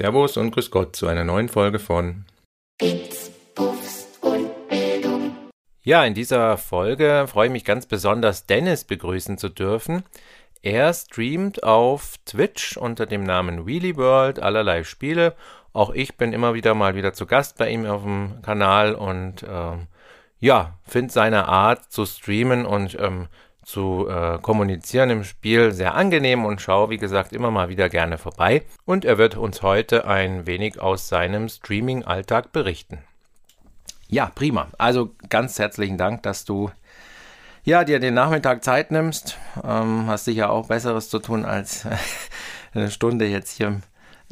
Servus und Grüß Gott zu einer neuen Folge von Bits, Buffs und Bildung. Ja, in dieser Folge freue ich mich ganz besonders, Dennis begrüßen zu dürfen. Er streamt auf Twitch unter dem Namen Wheelie World allerlei Spiele. Auch ich bin immer wieder mal wieder zu Gast bei ihm auf dem Kanal und ähm, ja, finde seine Art zu streamen und ähm, zu äh, kommunizieren im Spiel sehr angenehm und schaue, wie gesagt, immer mal wieder gerne vorbei. Und er wird uns heute ein wenig aus seinem Streaming-Alltag berichten. Ja, prima. Also ganz herzlichen Dank, dass du ja, dir den Nachmittag Zeit nimmst. Ähm, hast sicher auch Besseres zu tun, als eine Stunde jetzt hier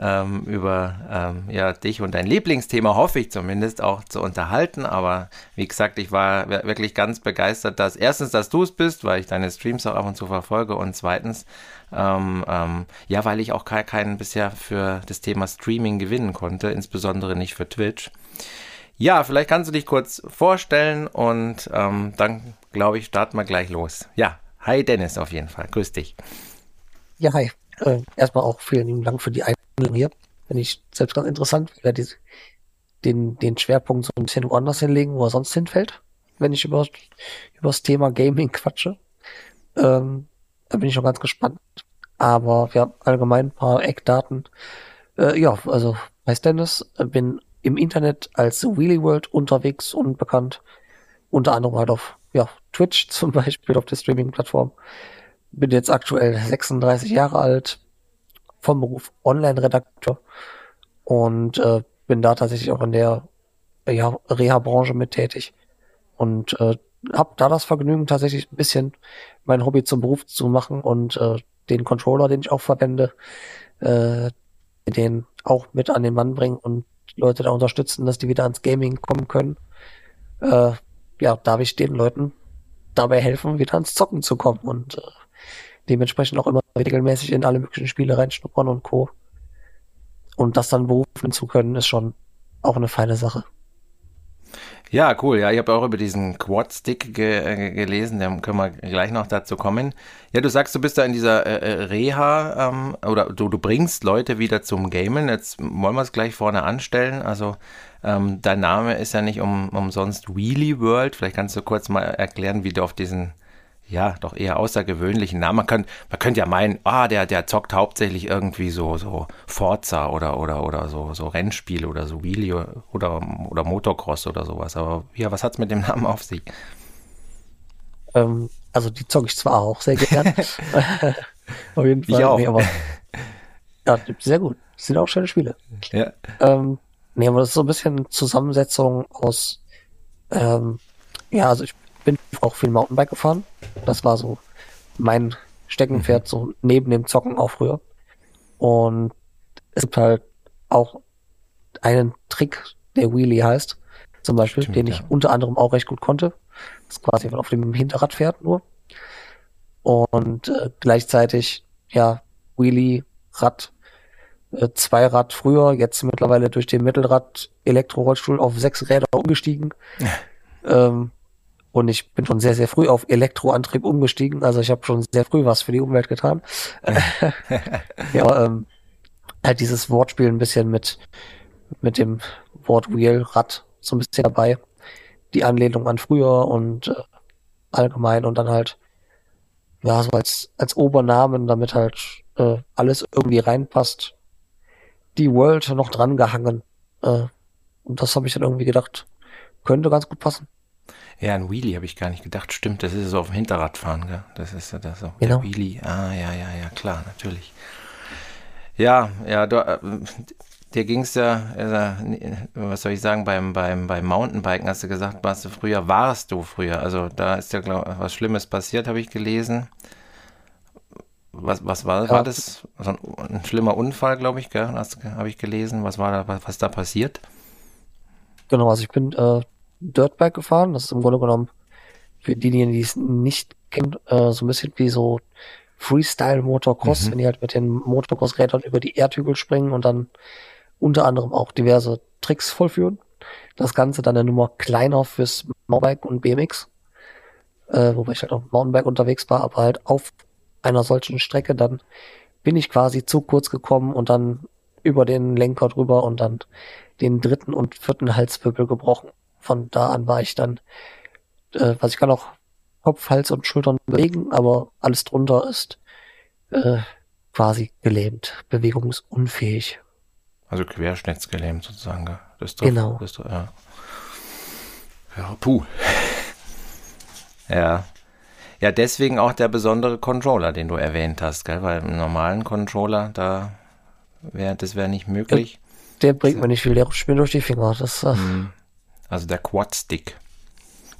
ähm, über ähm, ja, dich und dein Lieblingsthema, hoffe ich zumindest, auch zu unterhalten. Aber wie gesagt, ich war wirklich ganz begeistert, dass erstens, dass du es bist, weil ich deine Streams auch ab und zu verfolge und zweitens, ähm, ähm, ja, weil ich auch keinen bisher für das Thema Streaming gewinnen konnte, insbesondere nicht für Twitch. Ja, vielleicht kannst du dich kurz vorstellen und ähm, dann, glaube ich, starten wir gleich los. Ja, hi Dennis auf jeden Fall. Grüß dich. Ja, hi. Äh, erstmal auch vielen lieben Dank für die Einladung hier. Finde ich selbst ganz interessant, wieder diese, den, den Schwerpunkt so ein bisschen woanders hinlegen, wo er sonst hinfällt, wenn ich über, über das Thema Gaming quatsche. Ähm, da bin ich schon ganz gespannt. Aber wir haben allgemein ein paar Eckdaten. Äh, ja, also heißt Dennis, bin im Internet als Wheelie World unterwegs und bekannt. Unter anderem halt auf ja, Twitch zum Beispiel, auf der Streaming-Plattform. Bin jetzt aktuell 36 Jahre alt, vom Beruf Online-Redakteur und äh, bin da tatsächlich auch in der ja, Reha-Branche mit tätig und äh, habe da das Vergnügen tatsächlich ein bisschen mein Hobby zum Beruf zu machen und äh, den Controller, den ich auch verwende, äh, den auch mit an den Mann bringen und Leute da unterstützen, dass die wieder ans Gaming kommen können. Äh, ja, darf ich den Leuten dabei helfen, wieder ans Zocken zu kommen und äh, dementsprechend auch immer regelmäßig in alle möglichen Spiele reinschnuppern und Co. Und das dann berufen zu können, ist schon auch eine feine Sache. Ja, cool. Ja, ich habe auch über diesen Quad-Stick ge äh, gelesen, da können wir gleich noch dazu kommen. Ja, du sagst, du bist da in dieser äh, äh, Reha ähm, oder du, du bringst Leute wieder zum Gamen. Jetzt wollen wir es gleich vorne anstellen. Also ähm, dein Name ist ja nicht um, umsonst Wheelie World. Vielleicht kannst du kurz mal erklären, wie du auf diesen ja, doch eher außergewöhnlichen Namen. Man könnte, man könnte ja meinen, ah, der, der zockt hauptsächlich irgendwie so, so Forza oder, oder, oder so, so Rennspiele oder so Wheelie oder, oder Motocross oder sowas. Aber ja, was hat's mit dem Namen auf sich? Ähm, also die zocke ich zwar auch sehr gerne. auf jeden Fall. Ich auch. Nee, aber, ja, sehr gut. Das sind auch schöne Spiele. Ja. Ähm, nee, aber das ist so ein bisschen Zusammensetzung aus, ähm, ja, also ich bin auch viel Mountainbike gefahren. Das war so mein Steckenpferd, mhm. so neben dem Zocken auch früher. Und es gibt halt auch einen Trick, der Wheelie heißt, zum Beispiel, Stimmt, den ich ja. unter anderem auch recht gut konnte. Das ist quasi auf dem Hinterrad fährt nur. Und äh, gleichzeitig, ja, Wheelie, Rad, äh, Zweirad früher, jetzt mittlerweile durch den Mittelrad Elektrorollstuhl auf sechs Räder umgestiegen. ähm, und ich bin schon sehr, sehr früh auf Elektroantrieb umgestiegen. Also ich habe schon sehr früh was für die Umwelt getan. ja, ähm, halt dieses Wortspiel ein bisschen mit, mit dem Wort Wheel, Rad, so ein bisschen dabei. Die Anlehnung an früher und äh, allgemein und dann halt, ja, so als, als Obernamen, damit halt äh, alles irgendwie reinpasst. Die World noch dran gehangen. Äh, und das habe ich dann irgendwie gedacht, könnte ganz gut passen. Ja, ein Wheelie habe ich gar nicht gedacht. Stimmt, das ist so auf dem Hinterrad fahren, gell? Das ist ja das so. Genau. Der Wheelie. Ah, ja, ja, ja, klar, natürlich. Ja, ja, du, äh, dir ging es ja, äh, was soll ich sagen, beim, beim, beim Mountainbiken hast du gesagt, warst du früher, warst du früher. Also da ist ja glaub, was Schlimmes passiert, habe ich gelesen. Was, was war, ja. war das? So ein, ein schlimmer Unfall, glaube ich, habe ich gelesen. Was war da, was, was da passiert? Genau, also ich bin äh, Dirtbike gefahren. Das ist im Grunde genommen für diejenigen, die es nicht kennen, äh, so ein bisschen wie so Freestyle Motocross, mhm. wenn die halt mit den Motocross-Rädern über die Erdhügel springen und dann unter anderem auch diverse Tricks vollführen. Das Ganze dann eine Nummer kleiner fürs Mountainbike und BMX, äh, wobei ich halt auf Mountainbike unterwegs war, aber halt auf einer solchen Strecke, dann bin ich quasi zu kurz gekommen und dann über den Lenker drüber und dann den dritten und vierten Halswirbel gebrochen. Von da an war ich dann, äh, was ich kann auch Kopf, Hals und Schultern bewegen, aber alles drunter ist äh, quasi gelähmt, bewegungsunfähig. Also querschnittsgelähmt sozusagen. Das ist Genau. Das doch, ja. ja, puh. Ja. Ja, deswegen auch der besondere Controller, den du erwähnt hast, gell? Weil im normalen Controller, da wäre, das wäre nicht möglich. Der bringt mir nicht viel, der rutscht mir durch die Finger. Das, äh, Mhm. Also der Quad-Stick.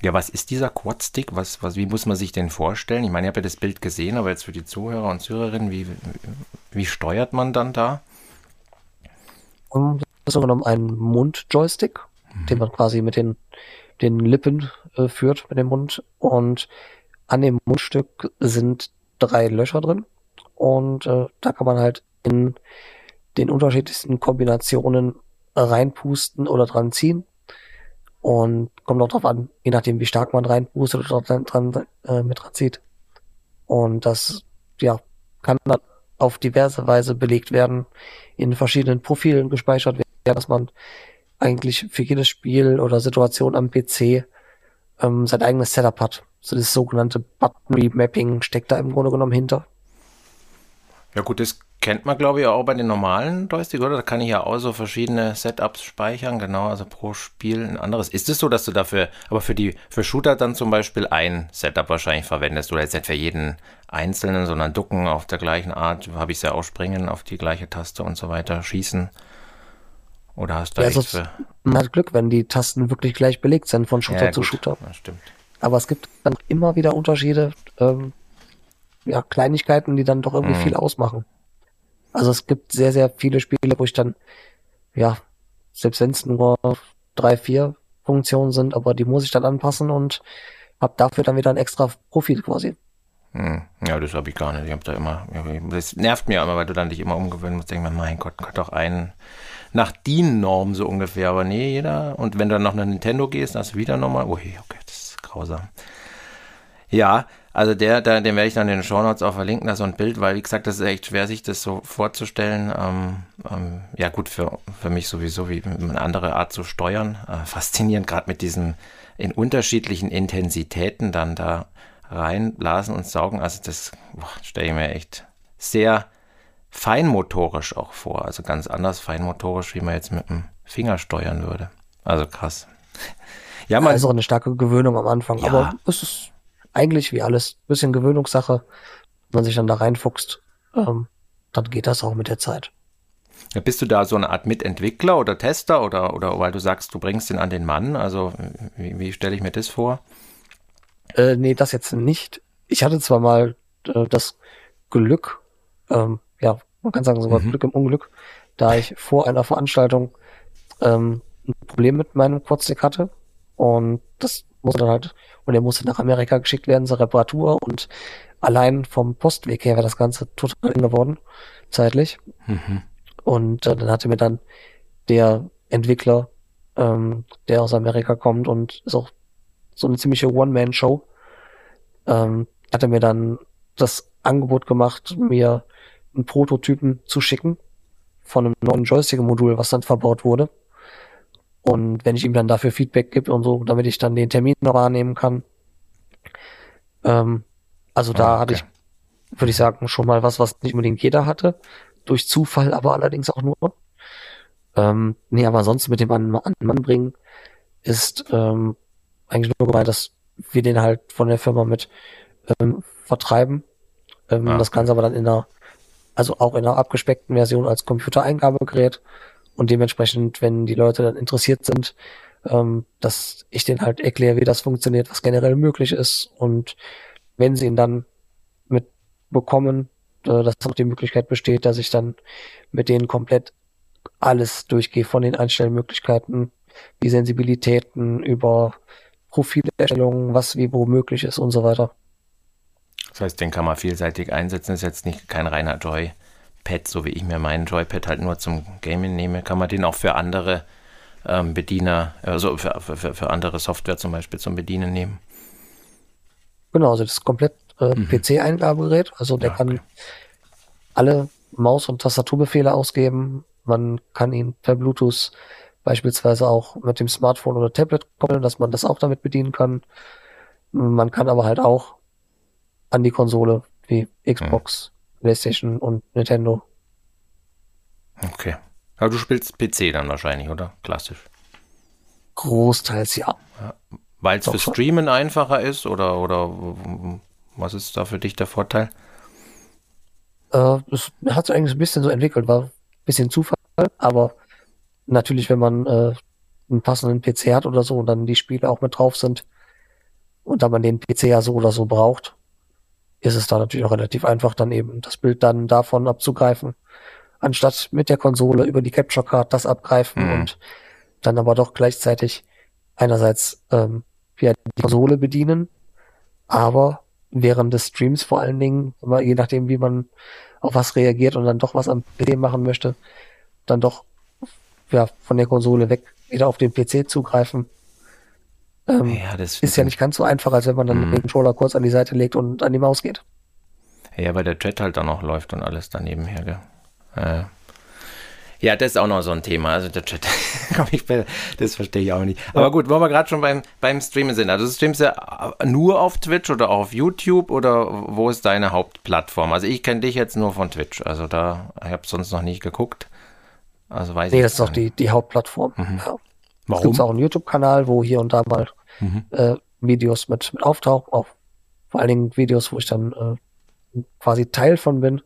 Ja, was ist dieser Quad-Stick? Was, was, wie muss man sich den vorstellen? Ich meine, ich habe ja das Bild gesehen, aber jetzt für die Zuhörer und Zuhörerinnen, wie, wie steuert man dann da? Das ist so genommen ein Mund-Joystick, den man quasi mit den, den Lippen äh, führt, mit dem Mund. Und an dem Mundstück sind drei Löcher drin. Und äh, da kann man halt in den unterschiedlichsten Kombinationen reinpusten oder dran ziehen. Und kommt auch drauf an, je nachdem, wie stark man reinpustet oder dran, dran äh, mit dran. Und das, ja, kann dann auf diverse Weise belegt werden, in verschiedenen Profilen gespeichert werden, dass man eigentlich für jedes Spiel oder Situation am PC ähm, sein eigenes Setup hat. So das sogenannte Button Remapping steckt da im Grunde genommen hinter. Ja gut, das kennt man glaube ich auch bei den normalen Joystick, oder? Da kann ich ja auch so verschiedene Setups speichern, genau, also pro Spiel ein anderes. Ist es so, dass du dafür, aber für die, für Shooter dann zum Beispiel ein Setup wahrscheinlich verwendest oder jetzt nicht für jeden einzelnen, sondern ducken auf der gleichen Art, habe ich es ja auch springen auf die gleiche Taste und so weiter, schießen? Oder hast du Ja, sonst- für... Man hat Glück, wenn die Tasten wirklich gleich belegt sind von Shooter Ja, zu gut, Shooter. das stimmt. Aber es gibt dann immer wieder Unterschiede, ähm, ja, Kleinigkeiten, die dann doch irgendwie Mhm. viel ausmachen. Also es gibt sehr, sehr viele Spiele, wo ich dann, ja, selbst wenn es nur drei, vier Funktionen sind, aber die muss ich dann anpassen und habe dafür dann wieder ein extra Profil quasi. Hm. Ja, das habe ich gar nicht. Ich habe da immer, das nervt mir immer, weil du dann dich immer umgewöhnen musst. Denk mir, mein Gott, Gott doch einen nach DIN-Norm so ungefähr. Aber nee, jeder. Und wenn du dann noch nach Nintendo gehst, dann hast du wieder nochmal. Ui, okay, das ist grausam. Ja, also der, der den werde ich dann in den Shownotes auch verlinken, da so ein Bild, weil wie gesagt, das ist echt schwer, sich das so vorzustellen. Ähm, ähm, ja gut, für, für mich sowieso, wie eine andere Art zu steuern. Äh, faszinierend, gerade mit diesen in unterschiedlichen Intensitäten dann da reinblasen und saugen. Also das stelle ich mir echt sehr feinmotorisch auch vor. Also ganz anders feinmotorisch, wie man jetzt mit dem Finger steuern würde. Also krass. Ja, man, Also eine starke Gewöhnung am Anfang. Ja. Aber es ist eigentlich wie alles ein bisschen Gewöhnungssache. Wenn man sich dann da reinfuchst, ähm, dann geht das auch mit der Zeit. Ja, Bist du da so eine Art Mitentwickler oder Tester oder, oder weil du sagst, du bringst den an den Mann? Also wie, wie stelle ich mir das vor? Äh, nee, das jetzt nicht. Ich hatte zwar mal äh, das Glück, ähm, ja, man kann sagen sogar Mhm. Glück im Unglück, da ich vor einer Veranstaltung ähm, ein Problem mit meinem Quadstick hatte und das musste dann halt, und der musste nach Amerika geschickt werden zur Reparatur und allein vom Postweg her wäre das Ganze total eng geworden, zeitlich. Mhm. Und äh, dann hatte mir dann der Entwickler, ähm, der aus Amerika kommt und ist auch so eine ziemliche One-Man-Show, ähm, hatte mir dann das Angebot gemacht, mir einen Prototypen zu schicken von einem neuen Joystick-Modul, was dann verbaut wurde. Und wenn ich ihm dann dafür Feedback gebe und so, damit ich dann den Termin noch wahrnehmen kann. Ähm, also da Ah, hatte okay. ich, würde ich sagen, schon mal was, was nicht unbedingt jeder hatte. Durch Zufall, aber allerdings auch nur. Ähm, nee, aber sonst mit dem an, an den Mann bringen ist ähm, eigentlich nur gemeint, dass wir den halt von der Firma mit ähm, vertreiben. Ähm, Ah, Das Ganze aber dann in einer, also auch in einer abgespeckten Version als Computereingabegerät und dementsprechend, wenn die Leute dann interessiert sind, ähm, dass ich denen halt erkläre, wie das funktioniert, was generell möglich ist und wenn sie ihn dann mitbekommen, äh, dass auch die Möglichkeit besteht, dass ich dann mit denen komplett alles durchgehe von den Einstellmöglichkeiten, die Sensibilitäten über Profilerstellung, was wie wo möglich ist und so weiter. Das heißt, den kann man vielseitig einsetzen. Ist jetzt nicht kein reiner Joypad, so wie ich mir meinen Joypad halt nur zum Gaming nehme. Kann man den auch für andere ähm, Bediener, also für, für, für andere Software zum Beispiel zum Bedienen nehmen? Genau, also das ist komplett äh, Mhm. PC-Eingabegerät. Also der Ja, kann okay. alle Maus- und Tastaturbefehle ausgeben, Man kann ihn per Bluetooth beispielsweise auch mit dem Smartphone oder Tablet koppeln, dass man das auch damit bedienen kann. Man kann aber halt auch an die Konsole wie Xbox, PlayStation und Nintendo. Okay. Aber du spielst PC dann wahrscheinlich, oder? Klassisch. Großteils ja. Weil es für schon. Streamen einfacher ist oder, oder was ist da für dich der Vorteil? Äh, es hat sich eigentlich ein bisschen so entwickelt, war ein bisschen Zufall, aber natürlich, wenn man äh, einen passenden PC hat oder so und dann die Spiele auch mit drauf sind und da man den PC ja so oder so braucht, ist es da natürlich auch relativ einfach, dann eben das Bild dann davon abzugreifen, anstatt mit der Konsole über die Capture Card das abgreifen Mhm. und dann aber doch gleichzeitig einerseits ähm, ja, die Konsole bedienen, aber während des Streams vor allen Dingen, immer je nachdem, wie man auf was reagiert und dann doch was am PC machen möchte, dann doch ja, von der Konsole weg wieder auf den PC zugreifen. Ähm, Ja, das ist ja nicht ganz so einfach, als wenn man dann Mhm. den Controller kurz an die Seite legt und an die Maus geht. Ja, weil der Chat halt dann noch läuft und alles daneben her, gell? Äh. Ja, das ist auch noch so ein Thema. Also der Chat, das verstehe ich auch nicht. Aber gut, wo wir gerade schon beim, beim Streamen sind. Also du streamst ja nur auf Twitch oder auch auf YouTube oder wo ist deine Hauptplattform? Also ich kenne dich jetzt nur von Twitch. Also da, ich habe sonst noch nicht geguckt. Also weiß Nee, ich das ist auch die, die Hauptplattform. Mhm. Ja. Es Warum? gibt auch einen YouTube-Kanal, wo hier und da mal Mhm. äh, Videos mit, mit auftauchen, auch vor allen Dingen Videos, wo ich dann äh, quasi Teil von bin.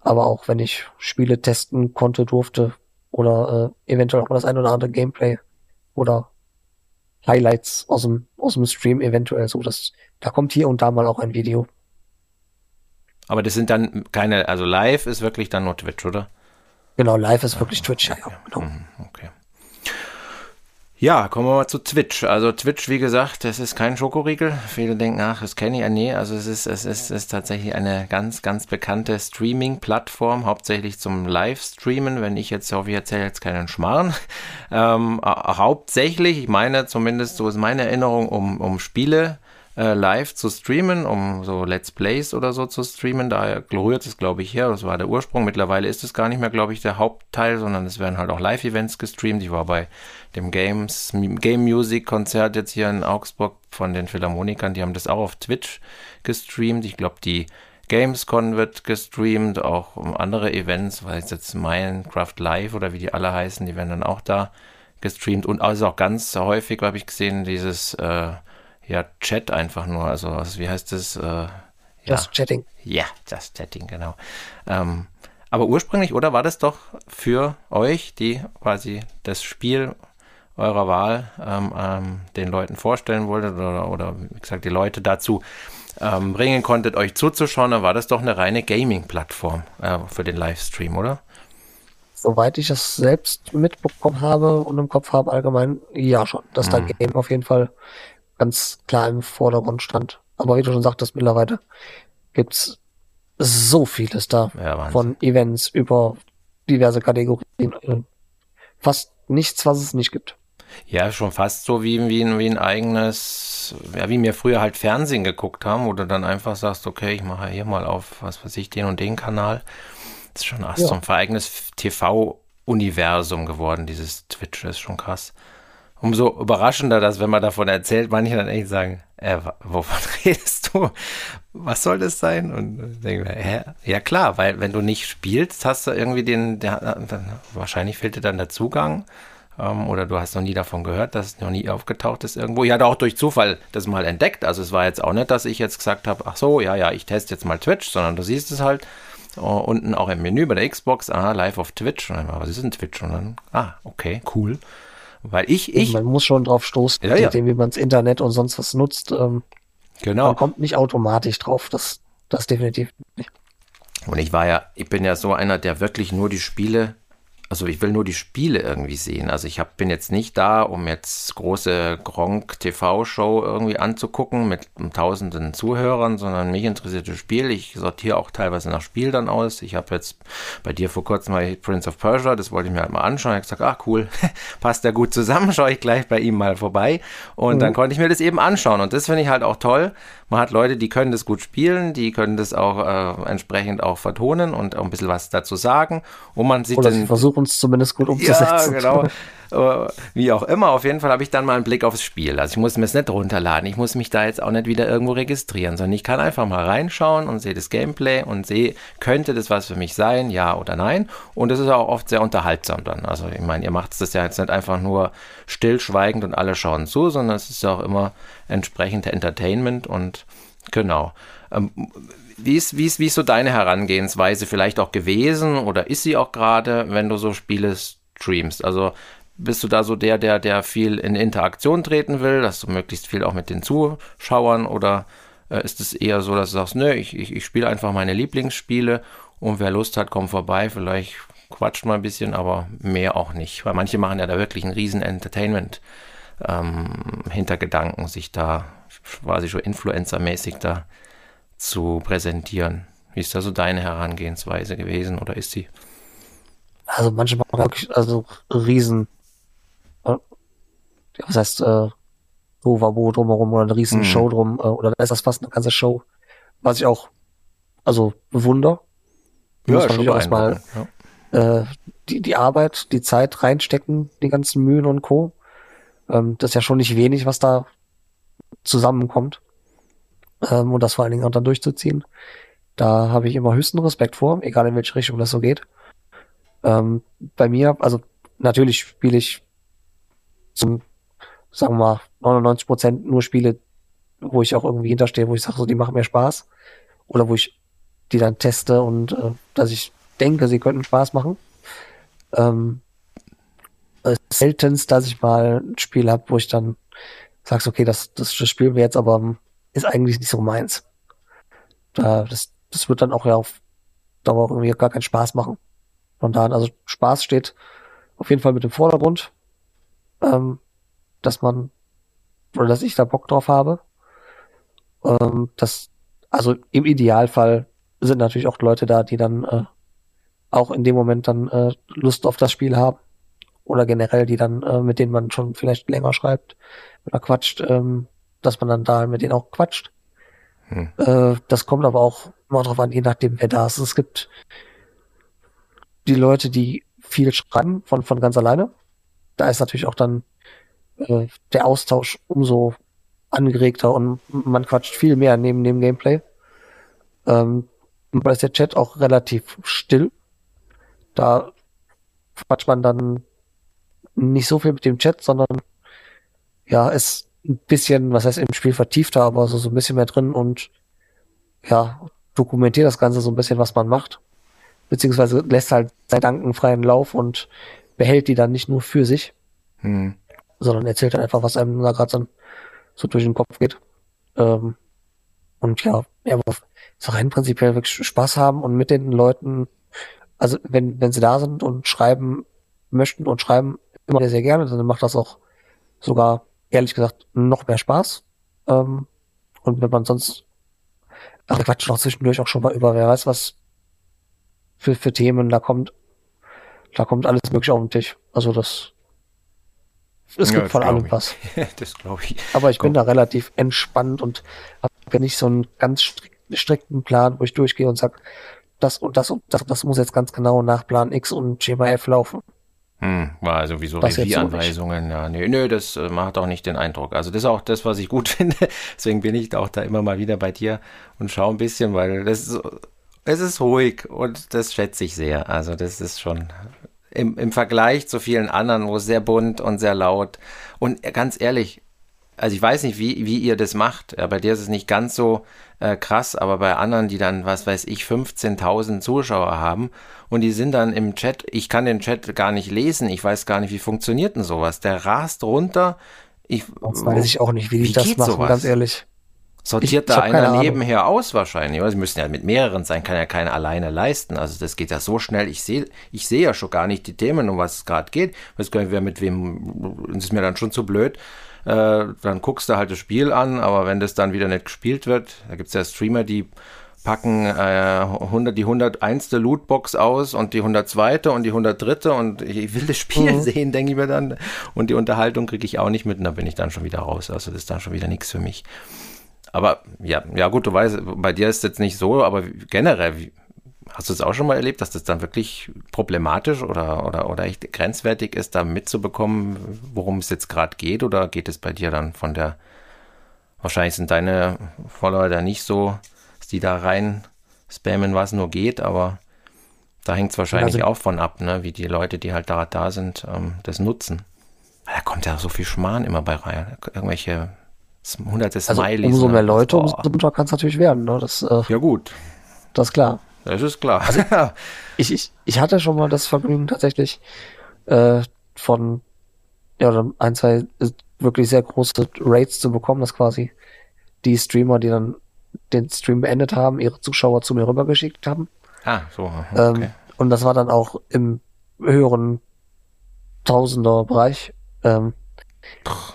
Aber auch wenn ich Spiele testen konnte, durfte oder äh, eventuell auch mal das ein oder andere Gameplay oder Highlights aus dem, aus dem Stream eventuell so, dass da kommt hier und da mal auch ein Video. Aber das sind dann keine, also live ist wirklich dann nur Twitch, oder? Genau, live ist wirklich Twitch, ja, ja, genau. Mhm, Okay. Ja, kommen wir mal zu Twitch. Also Twitch, wie gesagt, das ist kein Schokoriegel. Viele denken, ach, das kenne ich ja nee. Also es ist, es ist, es ist tatsächlich eine ganz, ganz bekannte Streaming-Plattform, hauptsächlich zum Livestreamen. Wenn ich jetzt hoffe, ich erzähle jetzt keinen Schmarrn. Ähm, hau- hauptsächlich, ich meine zumindest, so ist meine Erinnerung, um, um Spiele äh, live zu streamen, um so Let's Plays oder so zu streamen. Daher rührt es, glaube ich, her. Das war der Ursprung. Mittlerweile ist es gar nicht mehr, glaube ich, der Hauptteil, sondern es werden halt auch Live-Events gestreamt. Ich war bei dem Games, Game Music Konzert jetzt hier in Augsburg von den Philharmonikern. Die haben das auch auf Twitch gestreamt. Ich glaube, die Gamescon wird gestreamt, auch andere Events, weil es jetzt Minecraft Live oder wie die alle heißen, die werden dann auch da gestreamt und also auch ganz häufig habe ich gesehen dieses äh, ja Chat einfach nur, also was, wie heißt das? Äh, ja, Das Chatting. ja, Just Chatting, genau. Ähm, aber ursprünglich, oder war das doch für euch, die quasi das Spiel eurer Wahl ähm, ähm, den Leuten vorstellen wolltet oder, oder wie gesagt die Leute dazu ähm, bringen konntet, euch zuzuschauen, dann war das doch eine reine Gaming-Plattform äh, für den Livestream, oder? Soweit ich es selbst mitbekommen habe und im Kopf habe allgemein, ja schon, dass da Mhm. Game auf jeden Fall ganz klar im Vordergrund stand. Aber wie du schon sagtest, mittlerweile gibt's so vieles da. Ja. Von Events über diverse Kategorien. äh, Fast nichts, was es nicht gibt. Ja, schon fast so wie, wie, ein, wie ein eigenes, ja, wie wir früher halt Fernsehen geguckt haben, wo du dann einfach sagst, okay, ich mache hier mal auf, was weiß ich, den und den Kanal. Das ist schon ach, Ja. so ein eigenes TV-Universum geworden, dieses Twitch, das ist schon krass. Umso überraschender, dass wenn man davon erzählt, manche dann echt sagen, äh, wovon redest du? Was soll das sein? Und ich denke mir, hä? Ja klar, weil wenn du nicht spielst, hast du irgendwie den, der, wahrscheinlich fehlt dir dann der Zugang ähm, oder du hast noch nie davon gehört, dass es noch nie aufgetaucht ist irgendwo. Ich hatte auch durch Zufall das mal entdeckt. Also es war jetzt auch nicht, dass ich jetzt gesagt habe, ach so, ja, ja, ich teste jetzt mal Twitch, sondern du siehst es halt äh, unten auch im Menü bei der Xbox, ah, live auf Twitch. Und dann, was ist denn Twitch? Und dann, ah, okay, cool. Weil ich, ich, man muss schon drauf stoßen, Ja, je ja. nachdem, wie man das Internet und sonst was nutzt. Ähm, genau. Man kommt nicht automatisch drauf. Das, das definitiv nicht. Und ich war ja, ich bin ja so einer, der wirklich nur die Spiele, also ich will nur die Spiele irgendwie sehen. Also ich hab, bin jetzt nicht da, um jetzt große Gronk TV-Show irgendwie anzugucken mit tausenden Zuhörern, sondern mich interessiert das Spiel. Ich sortiere auch teilweise nach Spiel dann aus. Ich habe jetzt bei dir vor kurzem mal Prince of Persia, das wollte ich mir halt mal anschauen. Ich habe gesagt, ach cool, passt ja gut zusammen, schaue ich gleich bei ihm mal vorbei. Und dann konnte ich mir das eben anschauen. Und das finde ich halt auch toll. Man hat Leute, die können das gut spielen, die können das auch äh, entsprechend auch vertonen und auch ein bisschen was dazu sagen. Und man sieht Oder dann versuchen es zumindest gut umzusetzen. Ja, genau. Wie auch immer, auf jeden Fall habe ich dann mal einen Blick aufs Spiel. Also ich muss mir es nicht runterladen. Ich muss mich da jetzt auch nicht wieder irgendwo registrieren, sondern ich kann einfach mal reinschauen und sehe das Gameplay und sehe, könnte das was für mich sein, ja oder nein. Und es ist auch oft sehr unterhaltsam dann. Also ich meine, ihr macht das ja jetzt nicht einfach nur stillschweigend und alle schauen zu, sondern es ist ja auch immer entsprechend Entertainment und genau. Ähm, wie ist, wie, ist, wie ist so deine Herangehensweise vielleicht auch gewesen oder ist sie auch gerade, wenn du so Spiele streamst? Also bist du da so der, der, der viel in Interaktion treten will, dass du möglichst viel auch mit den Zuschauern oder äh, ist es eher so, dass du sagst, nö, ich, ich, ich spiele einfach meine Lieblingsspiele und wer Lust hat, kommt vorbei, vielleicht quatscht mal ein bisschen, aber mehr auch nicht, weil manche machen ja da wirklich einen riesen Entertainment ähm, Hintergedanken, sich da quasi schon Influencer-mäßig da zu präsentieren. Wie ist da so deine Herangehensweise gewesen oder ist sie? Also manche machen wirklich also riesen, was heißt, äh, Overbo drumherum oder eine riesen Mhm. Show drum, äh, oder da ist das fast eine ganze Show, was ich auch, also bewunder. Muss man durchaus mal beeindruckend, ja. äh, die, die Arbeit, die Zeit reinstecken, die ganzen Mühen und Co. Ähm, das ist ja schon nicht wenig, was da zusammenkommt. Ähm, und das vor allen Dingen auch dann durchzuziehen. Da habe ich immer höchsten Respekt vor, egal in welche Richtung das so geht. Ähm, bei mir, also natürlich spiele ich zum, sagen wir mal, 99 Prozent nur Spiele, wo ich auch irgendwie hinterstehe, wo ich sage, so, die machen mir Spaß. Oder wo ich die dann teste und äh, dass ich denke, sie könnten Spaß machen. Ähm, ist seltenst, dass ich mal ein Spiel habe, wo ich dann sagst, okay, das, das, das spielen wir jetzt, aber ist eigentlich nicht so meins. Da, das, das wird dann auch ja auf Dauer irgendwie gar keinen Spaß machen. Von daher, also Spaß steht auf jeden Fall mit im Vordergrund, ähm, dass man oder dass ich da Bock drauf habe. Ähm, das, also im Idealfall sind natürlich auch Leute da, die dann äh, auch in dem Moment dann äh, Lust auf das Spiel haben oder generell die dann äh, mit denen man schon vielleicht länger schreibt oder quatscht, ähm, dass man dann da mit denen auch quatscht. Hm. Äh, das kommt aber auch immer drauf an, je nachdem wer da ist. Es gibt die Leute, die viel schreiben von von ganz alleine. Da ist natürlich auch dann äh, der Austausch umso angeregter und man quatscht viel mehr neben dem Gameplay. Ähm, da ist der Chat auch relativ still. Da quatscht man dann nicht so viel mit dem Chat, sondern ja, ist ein bisschen, was heißt im Spiel vertiefter, aber so, so ein bisschen mehr drin und ja, dokumentiert das Ganze so ein bisschen, was man macht. Beziehungsweise lässt halt Gedanken freien Lauf und behält die dann nicht nur für sich, Hm. Sondern erzählt dann einfach, was einem da gerade so, durch den Kopf geht. Ähm, und ja, aber so rein prinzipiell wirklich Spaß haben und mit den Leuten, also wenn, wenn sie da sind und schreiben möchten und schreiben immer sehr, sehr gerne, dann macht das auch sogar, ehrlich gesagt, noch mehr Spaß. Ähm, und wenn man sonst, ach, quatschen auch zwischendurch auch schon mal über, wer weiß was für, für Themen da kommt. Da kommt alles mögliche auf den Tisch. Also das, es Ja, gibt von allem was. das glaube ich. Aber ich bin Komm. da relativ entspannt und habe nicht so einen ganz strikt, strikten Plan, wo ich durchgehe und sag, das und das und das, das muss jetzt ganz genau nach Plan X und Schema F laufen. Hm, war Das jetzt so Revieranweisungen. Ja, nö, nö, das äh, macht auch nicht den Eindruck. Also das ist auch das, was ich gut finde. Deswegen bin ich auch da immer mal wieder bei dir und schaue ein bisschen, weil das ist, so- es ist ruhig und das schätze ich sehr. Also das ist schon im, im Vergleich zu vielen anderen, wo es sehr bunt und sehr laut und ganz ehrlich, also ich weiß nicht, wie, wie ihr das macht. Ja, bei dir ist es nicht ganz so äh, krass, aber bei anderen, die dann, was weiß ich, 15.000 Zuschauer haben und die sind dann im Chat, ich kann den Chat gar nicht lesen, ich weiß gar nicht, wie funktioniert denn sowas. Der rast runter. Ich, Das weiß ich auch nicht, wie die das machen, sowas? ganz ehrlich. Sortiert ich- da einer Ahnung. nebenher aus wahrscheinlich. Oder sie müssen ja mit mehreren sein, kann ja keiner alleine leisten. Also das geht ja so schnell. Ich sehe ich sehe ja schon gar nicht die Themen, um was es gerade geht. Ich weiß gar nicht, wer mit wem, das ist mir dann schon zu blöd. Äh, dann guckst du halt das Spiel an, aber wenn das dann wieder nicht gespielt wird, da gibt's ja Streamer, die packen äh, 100, die 101. Lootbox aus und die 102. und die 103. und ich will das Spiel Mhm. sehen, denke ich mir dann. Und die Unterhaltung kriege ich auch nicht mit und da bin ich dann schon wieder raus. Also das ist dann schon wieder nichts für mich. Aber ja, ja gut, du weißt, bei dir ist es jetzt nicht so, aber generell, Hast du es auch schon mal erlebt, dass das dann wirklich problematisch oder, oder, oder echt grenzwertig ist, da mitzubekommen, worum es jetzt gerade geht? Oder geht es bei dir dann von der, wahrscheinlich sind deine Follower da nicht so, dass die da rein spammen, was nur geht, aber da hängt es wahrscheinlich Also- auch von ab, ne? wie die Leute, die halt da, da sind, ähm, das nutzen. Da kommt ja so viel Schmarrn immer bei rein. Irgendwelche s- hunderte Also Smileys. umso ne? mehr Leute, umso bunter kann es natürlich werden. Ne? Das, äh, Ja gut, das ist klar. das ist klar. Ich, ich, ich hatte schon mal das Vergnügen tatsächlich äh, von ja, ein, zwei äh, wirklich sehr große Raids zu bekommen, dass quasi die Streamer, die dann den Stream beendet haben, ihre Zuschauer zu mir rübergeschickt haben. ah, so. Ähm, Okay. und das war dann auch im höheren Tausender-Bereich. Ähm,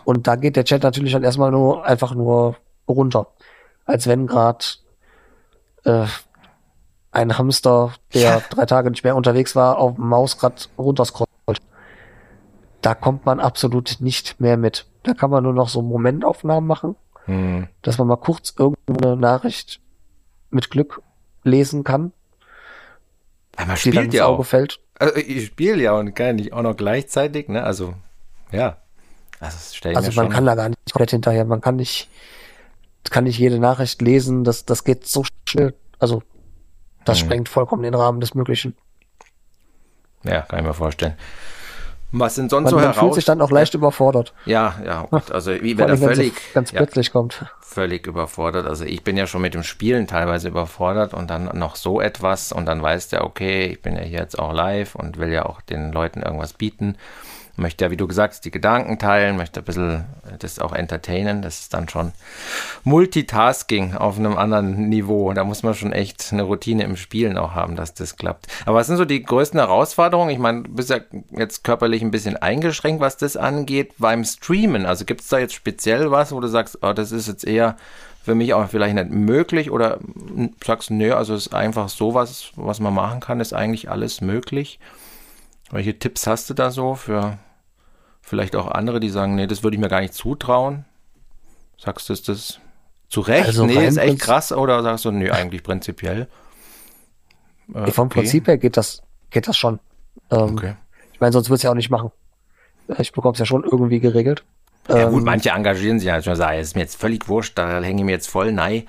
und da geht der Chat natürlich dann erstmal nur einfach nur runter. Als wenn gerade äh, ein Hamster, der Ja. drei Tage nicht mehr unterwegs war, auf dem Maus gerade runterscrollt. Da kommt man absolut nicht mehr mit. Da kann man nur noch so Momentaufnahmen machen, Hm. dass man mal kurz irgendwo eine Nachricht mit Glück lesen kann, Ja, man spielt ja Auge auch. fällt. Also ich spiele ja und kann nicht auch noch gleichzeitig, ne? Also, ja. Also, Also mir man schon. kann da gar nicht komplett hinterher. Man kann nicht, kann nicht jede Nachricht lesen. Das, das geht so schnell. Also das Mhm. sprengt vollkommen den Rahmen des Möglichen. ja, kann ich mir vorstellen. Was sind sonst Man, so man heraus? fühlt sich dann auch leicht überfordert. ja, ja, gut. Also, wie wenn er völlig, es ganz ja, plötzlich kommt. völlig überfordert. Also, ich bin ja schon mit dem Spielen teilweise überfordert und dann noch so etwas und dann weiß der, okay, ich bin ja hier jetzt auch live und will ja auch den Leuten irgendwas bieten. Möchte ja, wie du gesagt hast, die Gedanken teilen, möchte ein bisschen das auch entertainen. Das ist dann schon Multitasking auf einem anderen Niveau. Da muss man schon echt eine Routine im Spielen auch haben, dass das klappt. Aber was sind so die größten Herausforderungen? Ich meine, du bist ja jetzt körperlich ein bisschen eingeschränkt, was das angeht, beim Streamen. Also gibt es da jetzt speziell was, wo du sagst, oh, das ist jetzt eher für mich auch vielleicht nicht möglich oder sagst, nö, also es ist einfach sowas, was man machen kann, ist eigentlich alles möglich. Welche Tipps hast du da so für vielleicht auch andere, die sagen, nee, das würde ich mir gar nicht zutrauen? Sagst du, ist das zu Recht? Also nee, ist echt krass oder sagst du, nö, eigentlich prinzipiell? Äh, Vom okay. Prinzip her geht das, geht das schon. Ähm, Okay. Ich meine, sonst würde es ja auch nicht machen. Ich bekomme es ja schon irgendwie geregelt. Ja gut, Ähm, manche engagieren sich ja schon sagen, es ist mir jetzt völlig wurscht, da hänge ich mir jetzt voll nei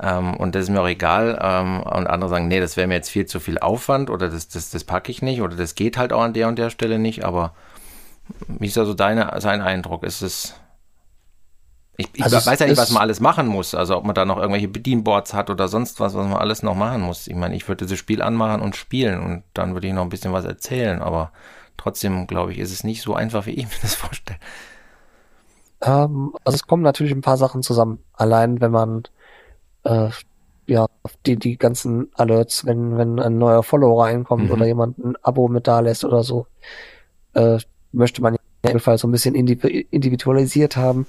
ähm, und das ist mir auch egal. Ähm, und andere sagen, nee, das wäre mir jetzt viel zu viel Aufwand oder das, das, das packe ich nicht oder das geht halt auch an der und der Stelle nicht. Aber wie ist also deine, sein Eindruck? Ist es. Ich, ich Also weiß ja nicht, was man alles machen muss. Also ob man da noch irgendwelche Bedienboards hat oder sonst was, was man alles noch machen muss. Ich meine, ich würde dieses Spiel anmachen und spielen und dann würde ich noch ein bisschen was erzählen, aber trotzdem, glaube ich, ist es nicht so einfach, wie ich mir das vorstelle. Ähm, also es kommen natürlich ein paar Sachen zusammen. Allein wenn man äh, ja die die ganzen Alerts, wenn wenn ein neuer Follower reinkommt Mhm. oder jemand ein Abo mit da lässt oder so, äh, möchte man in jedem Fall so ein bisschen indiv- individualisiert haben,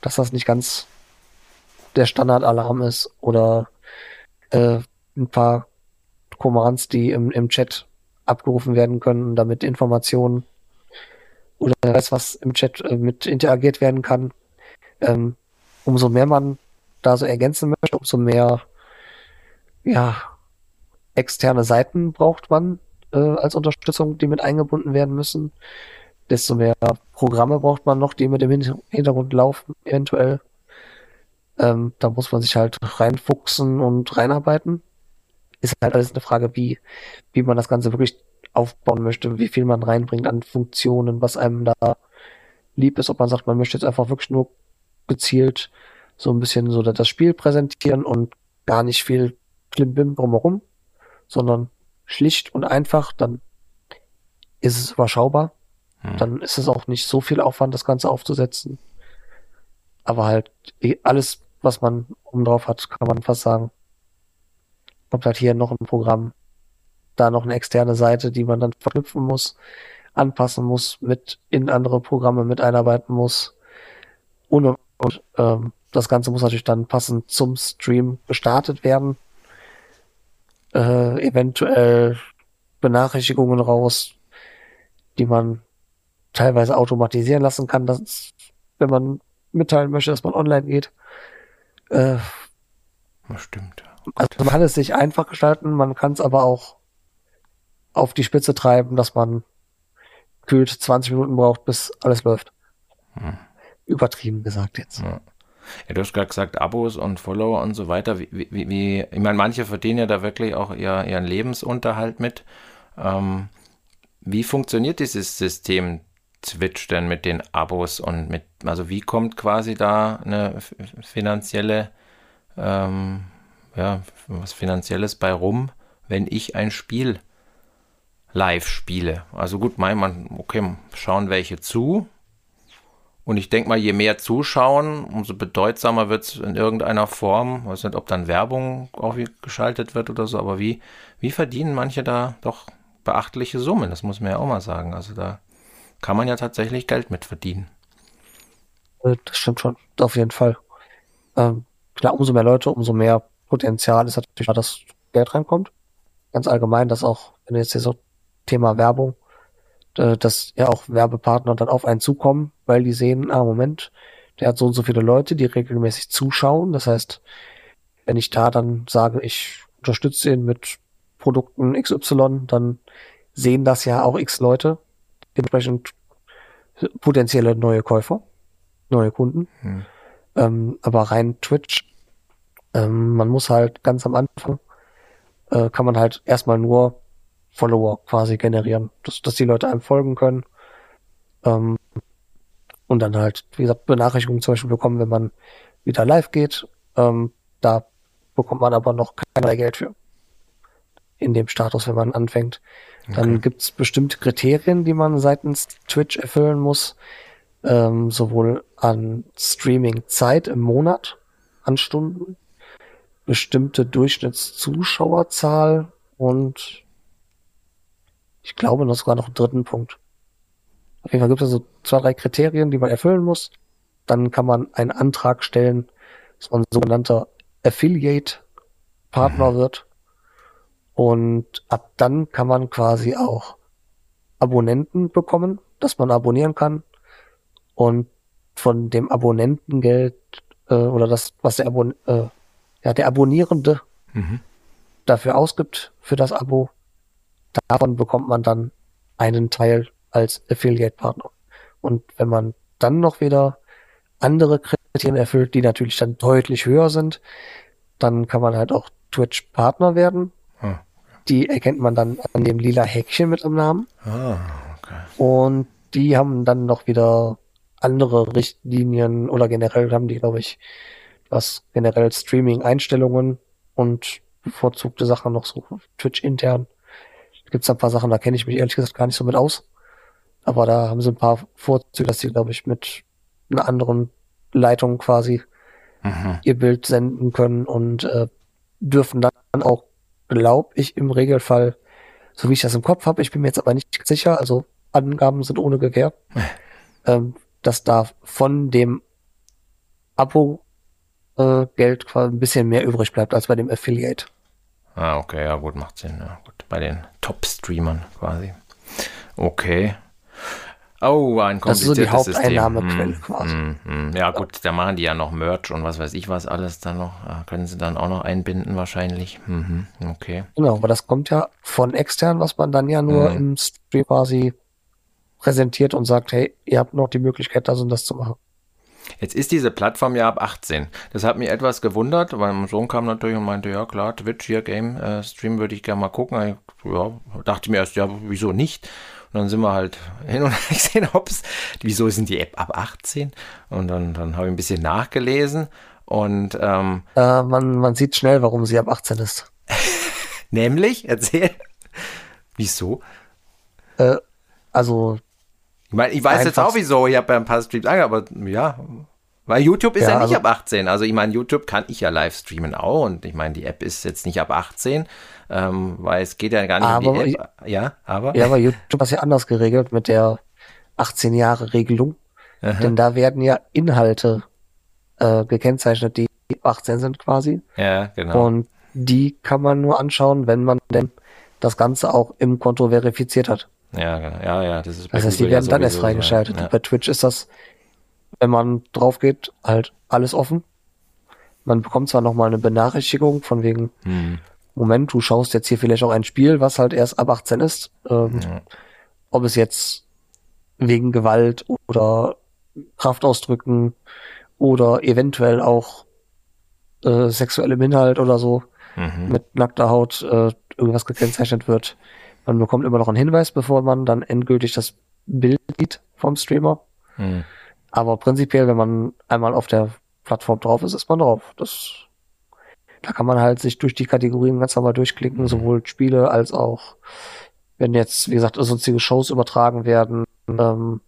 dass das nicht ganz der Standardalarm ist oder äh, ein paar Commands, die im, im Chat abgerufen werden können, damit Informationen oder weiß was im Chat äh, mit interagiert werden kann. Ähm, umso mehr man da so ergänzen möchte, umso mehr ja externe Seiten braucht man äh, als Unterstützung, die mit eingebunden werden müssen. Desto mehr Programme braucht man noch, die mit Hin- Hintergrund laufen, eventuell. Ähm, da muss man sich halt reinfuchsen und reinarbeiten. Ist halt alles eine Frage, wie, wie man das Ganze wirklich aufbauen möchte, wie viel man reinbringt an Funktionen, was einem da lieb ist, ob man sagt, man möchte jetzt einfach wirklich nur gezielt so ein bisschen so das Spiel präsentieren und gar nicht viel Klimbim drumherum, sondern schlicht und einfach, dann ist es überschaubar. Hm. Dann ist es auch nicht so viel Aufwand, das Ganze aufzusetzen. Aber halt eh, alles, was man oben drauf hat, kann man fast sagen. Kommt halt hier noch ein Programm, da noch eine externe Seite, die man dann verknüpfen muss, anpassen muss, mit in andere Programme mit einarbeiten muss. Und, und, und ähm, das Ganze muss natürlich dann passend zum Stream gestartet werden. Äh, eventuell Benachrichtigungen raus, die man teilweise automatisieren lassen kann, dass, wenn man mitteilen möchte, dass man online geht. Äh, Das stimmt. Also man kann es sich einfach gestalten, man kann es aber auch auf die Spitze treiben, dass man kühlt 20 Minuten braucht, bis alles läuft. Hm. Übertrieben gesagt jetzt. Ja. Ja, du hast gerade gesagt, Abos und Follower und so weiter. Wie, wie, wie, ich meine, manche verdienen ja da wirklich auch ihr, ihren Lebensunterhalt mit. Ähm, wie funktioniert dieses System Twitch denn mit den Abos und mit, also wie kommt quasi da eine finanzielle, ähm, ja, was Finanzielles bei rum, wenn ich ein Spiel live spiele? Also gut, mein man, okay, schauen welche zu, und ich denke mal, je mehr zuschauen, umso bedeutsamer wird es in irgendeiner Form. Ich weiß nicht, ob dann Werbung auch geschaltet wird oder so, aber wie, wie verdienen manche da doch beachtliche Summen? Das muss man ja auch mal sagen. Also da kann man ja tatsächlich Geld mit verdienen. Äh, Das stimmt schon, auf jeden Fall. Ähm, klar, umso mehr Leute, umso mehr Potenzial ist natürlich, da, dass Geld reinkommt. Ganz allgemein, dass auch, wenn jetzt hier so Thema Werbung, äh, dass ja auch Werbepartner dann auf einen zukommen, weil die sehen, ah, Moment, der hat so und so viele Leute, die regelmäßig zuschauen. Das heißt, wenn ich da dann sage, ich unterstütze ihn mit Produkten XY, dann sehen das ja auch x Leute, dementsprechend potenzielle neue Käufer, neue Kunden. Hm. Ähm, aber rein Twitch, ähm, man muss halt ganz am Anfang, äh, kann man halt erstmal nur Follower quasi generieren, dass, dass die Leute einem folgen können. Ähm, und dann halt, wie gesagt, Benachrichtigungen zum Beispiel bekommen, wenn man wieder live geht. Ähm, da bekommt man aber noch kein Geld für. In dem Status, wenn man anfängt. Dann Okay. gibt's bestimmte Kriterien, die man seitens Twitch erfüllen muss. Ähm, sowohl an Streaming-Zeit im Monat, an Stunden, bestimmte Durchschnittszuschauerzahl und ich glaube noch sogar noch einen dritten Punkt. Auf jeden Fall gibt es so zwei, drei Kriterien, die man erfüllen muss. Dann kann man einen Antrag stellen, dass man sogenannter Affiliate-Partner wird. Und ab dann kann man quasi auch Abonnenten bekommen, dass man abonnieren kann. Und von dem Abonnentengeld äh, oder das, was der, Abon äh, ja, der Abonnierende Mhm. dafür ausgibt für das Abo, davon bekommt man dann einen Teil als Affiliate-Partner. Und wenn man dann noch wieder andere Kriterien erfüllt, die natürlich dann deutlich höher sind, dann kann man halt auch Twitch-Partner werden. Die erkennt man dann an dem lila Häkchen mit am Namen. Ah, okay. Und die haben dann noch wieder andere Richtlinien oder generell haben die, glaube ich, was generell Streaming-Einstellungen und bevorzugte Sachen noch so Twitch intern. Gibt es ein paar Sachen, da kenne ich mich ehrlich gesagt gar nicht so mit aus. Aber da haben sie ein paar Vorzüge, dass sie, glaube ich, mit einer anderen Leitung quasi Mhm. ihr Bild senden können und äh, dürfen dann auch, glaube ich, im Regelfall, so wie ich das im Kopf habe, ich bin mir jetzt aber nicht sicher, also Angaben sind ohne Gewehr, ähm, dass da von dem Abo äh, Geld quasi ein bisschen mehr übrig bleibt als bei dem Affiliate. Ah, okay, ja gut, macht Sinn. Ja, gut. Bei den Top-Streamern quasi. Okay. Oh, ein Das ist so die kompliziertes. Haupteinnahmequelle Hm, quasi. hm, hm. Ja gut, da machen die ja noch Merch und was weiß ich was alles dann noch. Ah, Können sie dann auch noch einbinden wahrscheinlich. Mhm, okay. Genau, aber das kommt ja von extern, was man dann ja nur Mhm. im Stream quasi präsentiert und sagt, hey, ihr habt noch die Möglichkeit, das und das zu machen. Jetzt ist diese Plattform ja ab 18. Das hat mich etwas gewundert, weil mein Sohn kam natürlich und meinte, ja klar, Twitch hier, Game äh, Stream würde ich gerne mal gucken. Ich, ja, dachte mir erst, ja, wieso nicht? Und dann sind wir halt hin und gesehen, hops, wieso sind die App ab 18? Und dann, dann habe ich ein bisschen nachgelesen und ähm, Äh, man, man sieht schnell, warum sie ab 18 ist. nämlich, erzähl, wieso? Äh, also, Ich meine, ich weiß jetzt auch wieso, ich habe ja ein paar Streams ange, aber ja, weil YouTube ist ja, Ja, nicht also- ab 18. Also ich meine, YouTube kann ich ja live streamen auch und ich meine, die App ist jetzt nicht ab 18, ähm, weil es geht ja gar nicht um Aber die App. Ja, aber? ja, aber YouTube ist ja anders geregelt mit der 18 Jahre Regelung. Aha. Denn da werden ja Inhalte äh, gekennzeichnet, die 18 sind quasi. ja, genau. Und die kann man nur anschauen, wenn man denn das Ganze auch im Konto verifiziert hat. ja, genau. ja, ja, das ist bei Das heißt, die Google ja werden dann erst so, freigeschaltet. Ja. Bei Twitch ist das, wenn man drauf geht, halt alles offen. man bekommt zwar nochmal eine Benachrichtigung von wegen, Hm. Moment, du schaust jetzt hier vielleicht auch ein Spiel, was halt erst ab 18 ist. Ähm, Ja. Ob es jetzt wegen Gewalt oder Kraftausdrücken oder eventuell auch äh, sexuellem Inhalt oder so Mhm. mit nackter Haut äh, irgendwas gekennzeichnet wird. Man bekommt immer noch einen Hinweis, bevor man dann endgültig das Bild sieht vom Streamer. Hm. Aber prinzipiell, wenn man einmal auf der Plattform drauf ist, ist man drauf. Das, da kann man halt sich durch die Kategorien ganz normal durchklicken, sowohl Spiele als auch, wenn jetzt, wie gesagt, sonstige Shows übertragen werden, ähm,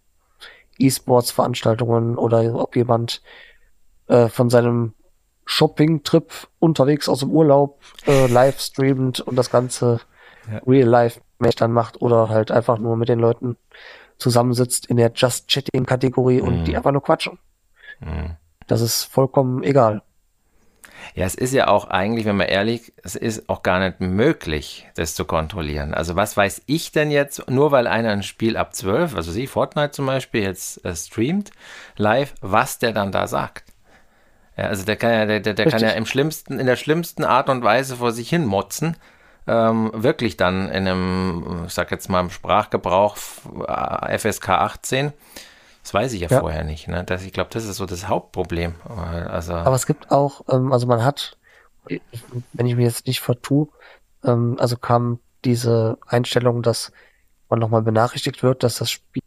E-Sports-Veranstaltungen oder ob jemand äh, von seinem Shopping-Trip unterwegs aus dem Urlaub äh, live streamt und das Ganze Ja. real-life-mäßig dann macht oder halt einfach nur mit den Leuten zusammensitzt in der Just-Chatting-Kategorie und Mhm. die einfach nur quatschen. Hm. Das ist vollkommen egal. Ja, es ist ja auch eigentlich, wenn man ehrlich, es ist auch gar nicht möglich, das zu kontrollieren. Also was weiß ich denn jetzt, nur weil einer ein Spiel ab 12, also sie, Fortnite zum Beispiel, jetzt äh, streamt live, was der dann da sagt. Ja, also der kann ja, der, der, der kann ja im schlimmsten, in der schlimmsten Art und Weise vor sich hin motzen. Ähm, wirklich dann in einem, ich sag jetzt mal im Sprachgebrauch äh, FSK 18. Das weiß ich ja, Ja. vorher nicht. Ne? Das, ich glaube, das ist so das Hauptproblem. Also, Aber es gibt auch, ähm, also man hat, wenn ich mir jetzt nicht vertue, ähm, also kam diese Einstellung, dass man nochmal benachrichtigt wird, dass das Spiel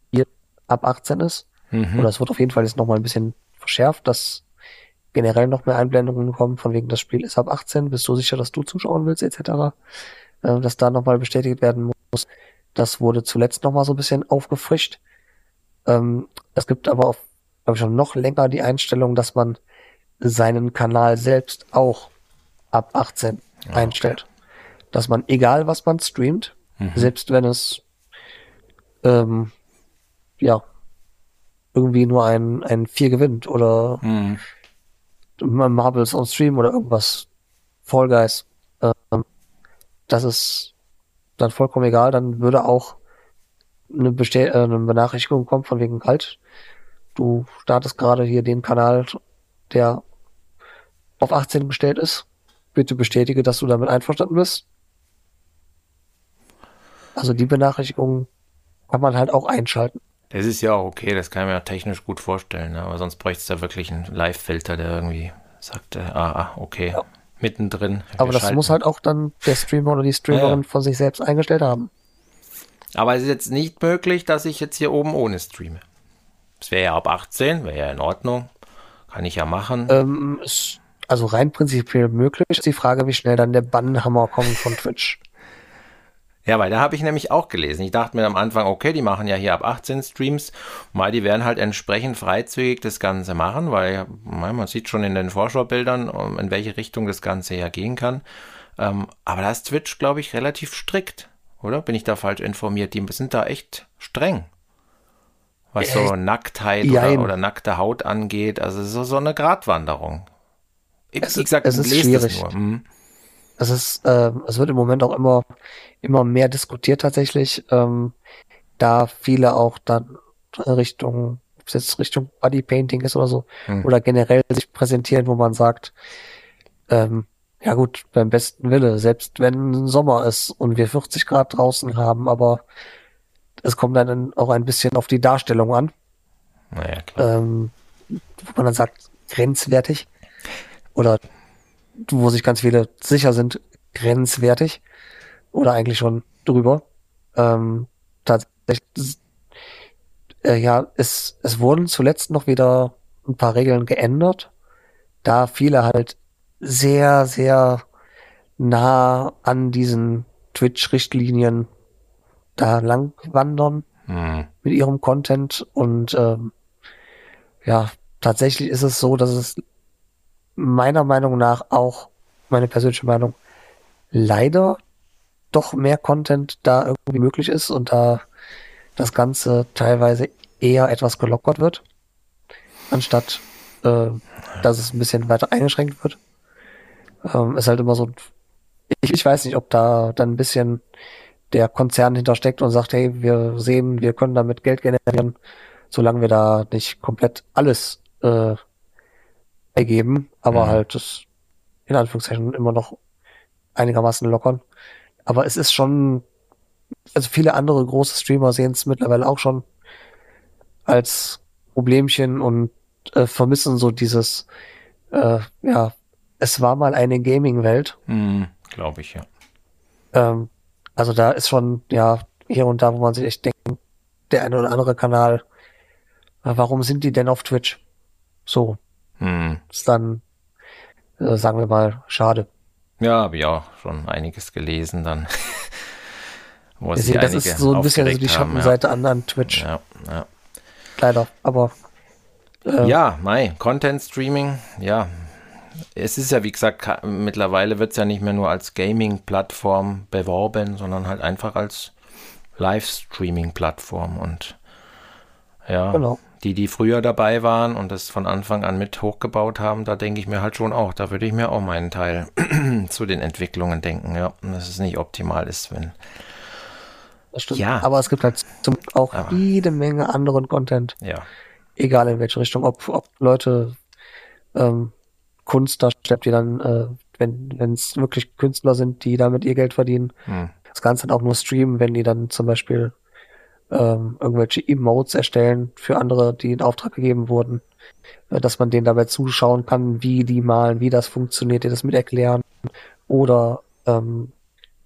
ab 18 ist. mhm. Oder es wird auf jeden Fall jetzt nochmal ein bisschen verschärft, dass generell noch mehr Einblendungen kommen, von wegen das Spiel ist ab 18, bist du sicher, dass du zuschauen willst, etc. Äh, dass da nochmal bestätigt werden muss. Das wurde zuletzt nochmal so ein bisschen aufgefrischt. Ähm, es gibt aber auch, glaube ich, schon noch länger die Einstellung, dass man seinen Kanal selbst auch ab 18 einstellt. Dass man, egal was man streamt, Mhm. selbst wenn es ähm, ja irgendwie nur ein, ein 4 gewinnt oder Mhm. Marbles on Stream oder irgendwas, Fall Guys, ähm, das ist dann vollkommen egal, dann würde auch eine, Bestell äh, eine Benachrichtigung kommen von wegen halt, du startest gerade hier den Kanal, der auf 18 gestellt ist. Bitte bestätige, dass du damit einverstanden bist. Also die Benachrichtigung kann man halt auch einschalten. Das ist ja auch okay, das kann ich mir auch technisch gut vorstellen, ne? aber sonst bräuchte es da wirklich einen Live-Filter, der irgendwie sagt, äh, ah, ah, okay, Ja. mittendrin. Aber das muss halt auch dann der Streamer oder die Streamerin Ja, von sich selbst eingestellt haben. Aber es ist jetzt nicht möglich, dass ich jetzt hier oben ohne streame. Das wäre ja ab 18, wäre ja in Ordnung. Kann ich ja machen. Ähm, also rein prinzipiell möglich. Ist die Frage, wie schnell dann der Bannhammer kommt von Twitch. Ja, weil da habe ich nämlich auch gelesen. Ich dachte mir am Anfang, okay, die machen ja hier ab 18 Streams. Mal, die werden halt entsprechend freizügig das Ganze machen, weil man sieht schon in den Vorschaubildern, um, in welche Richtung das Ganze ja gehen kann. Ähm, aber da ist Twitch, glaube ich, relativ strikt, oder? Bin ich da falsch informiert? Die sind da echt streng. Was so Äh, Nacktheit oder, jein. oder nackte Haut angeht. Also so, so eine Gratwanderung. Ich, Es wie ist- gesagt, es ist schwierig. nur. Hm. Es ist, ähm, es wird im Moment auch immer, immer mehr diskutiert tatsächlich, ähm, da viele auch dann Richtung, ob es jetzt Richtung Bodypainting ist oder so, Hm. oder generell sich präsentieren, wo man sagt, ähm, ja gut, beim besten Wille, selbst wenn Sommer ist und wir 40 Grad draußen haben, aber es kommt dann auch ein bisschen auf die Darstellung an. Naja, klar. ähm, wo man dann sagt, grenzwertig. Oder wo sich ganz viele sicher sind, grenzwertig. Oder eigentlich schon drüber. Ähm, tatsächlich, äh, ja, es, es wurden zuletzt noch wieder ein paar Regeln geändert, da viele halt sehr, sehr nah an diesen Twitch-Richtlinien da lang wandern Hm. mit ihrem Content und ähm, ja, tatsächlich ist es so, dass es meiner Meinung nach auch, meine persönliche Meinung, leider doch mehr Content da irgendwie möglich ist und da das Ganze teilweise eher etwas gelockert wird, anstatt äh, dass es ein bisschen weiter eingeschränkt wird. Ähm, ist halt immer so, ich, ich weiß nicht, ob da dann ein bisschen der Konzern hintersteckt und sagt, hey, wir sehen, wir können damit Geld generieren, solange wir da nicht komplett alles äh, ergeben. Aber Mhm. halt, das in Anführungszeichen immer noch einigermaßen lockern. Aber es ist schon, also viele andere große Streamer sehen es mittlerweile auch schon als Problemchen und äh, vermissen so dieses, äh, ja, es war mal eine Gaming-Welt. Hm, Glaube ich, ja. Ähm, also da ist schon, ja, hier und da, wo man sich echt denkt, der eine oder andere Kanal, warum sind die denn auf Twitch? So, Hm. ist dann, äh, sagen wir mal, schade. Ja, habe ich auch schon einiges gelesen dann. Wo seht, das ist so ein bisschen so aufgeregt die haben, Schattenseite an, an Twitch, Ja, ja. leider. Aber Ja, äh, ja Mai, Content Streaming, ja. Es ist ja, wie gesagt, mittlerweile wird es ja nicht mehr nur als Gaming-Plattform beworben, sondern halt einfach als Livestreaming-Plattform. Und ja, genau. Die, die früher dabei waren und das von Anfang an mit hochgebaut haben, da denke ich mir halt schon auch, da würde ich mir auch meinen Teil zu den Entwicklungen denken, ja. Und dass es nicht optimal ist, wenn. Das stimmt. Ja. Aber es gibt halt zum auch Aber- jede Menge anderen Content, Ja. egal in welche Richtung, ob, ob Leute ähm, Kunst darstellt, die dann, äh, wenn wenn es wirklich Künstler sind, die damit ihr Geld verdienen, Hm. das Ganze dann auch nur streamen, wenn die dann zum Beispiel ähm, irgendwelche Emotes erstellen für andere, die in Auftrag gegeben wurden, äh, dass man denen dabei zuschauen kann, wie die malen, wie das funktioniert, die das mit erklären. Oder ähm,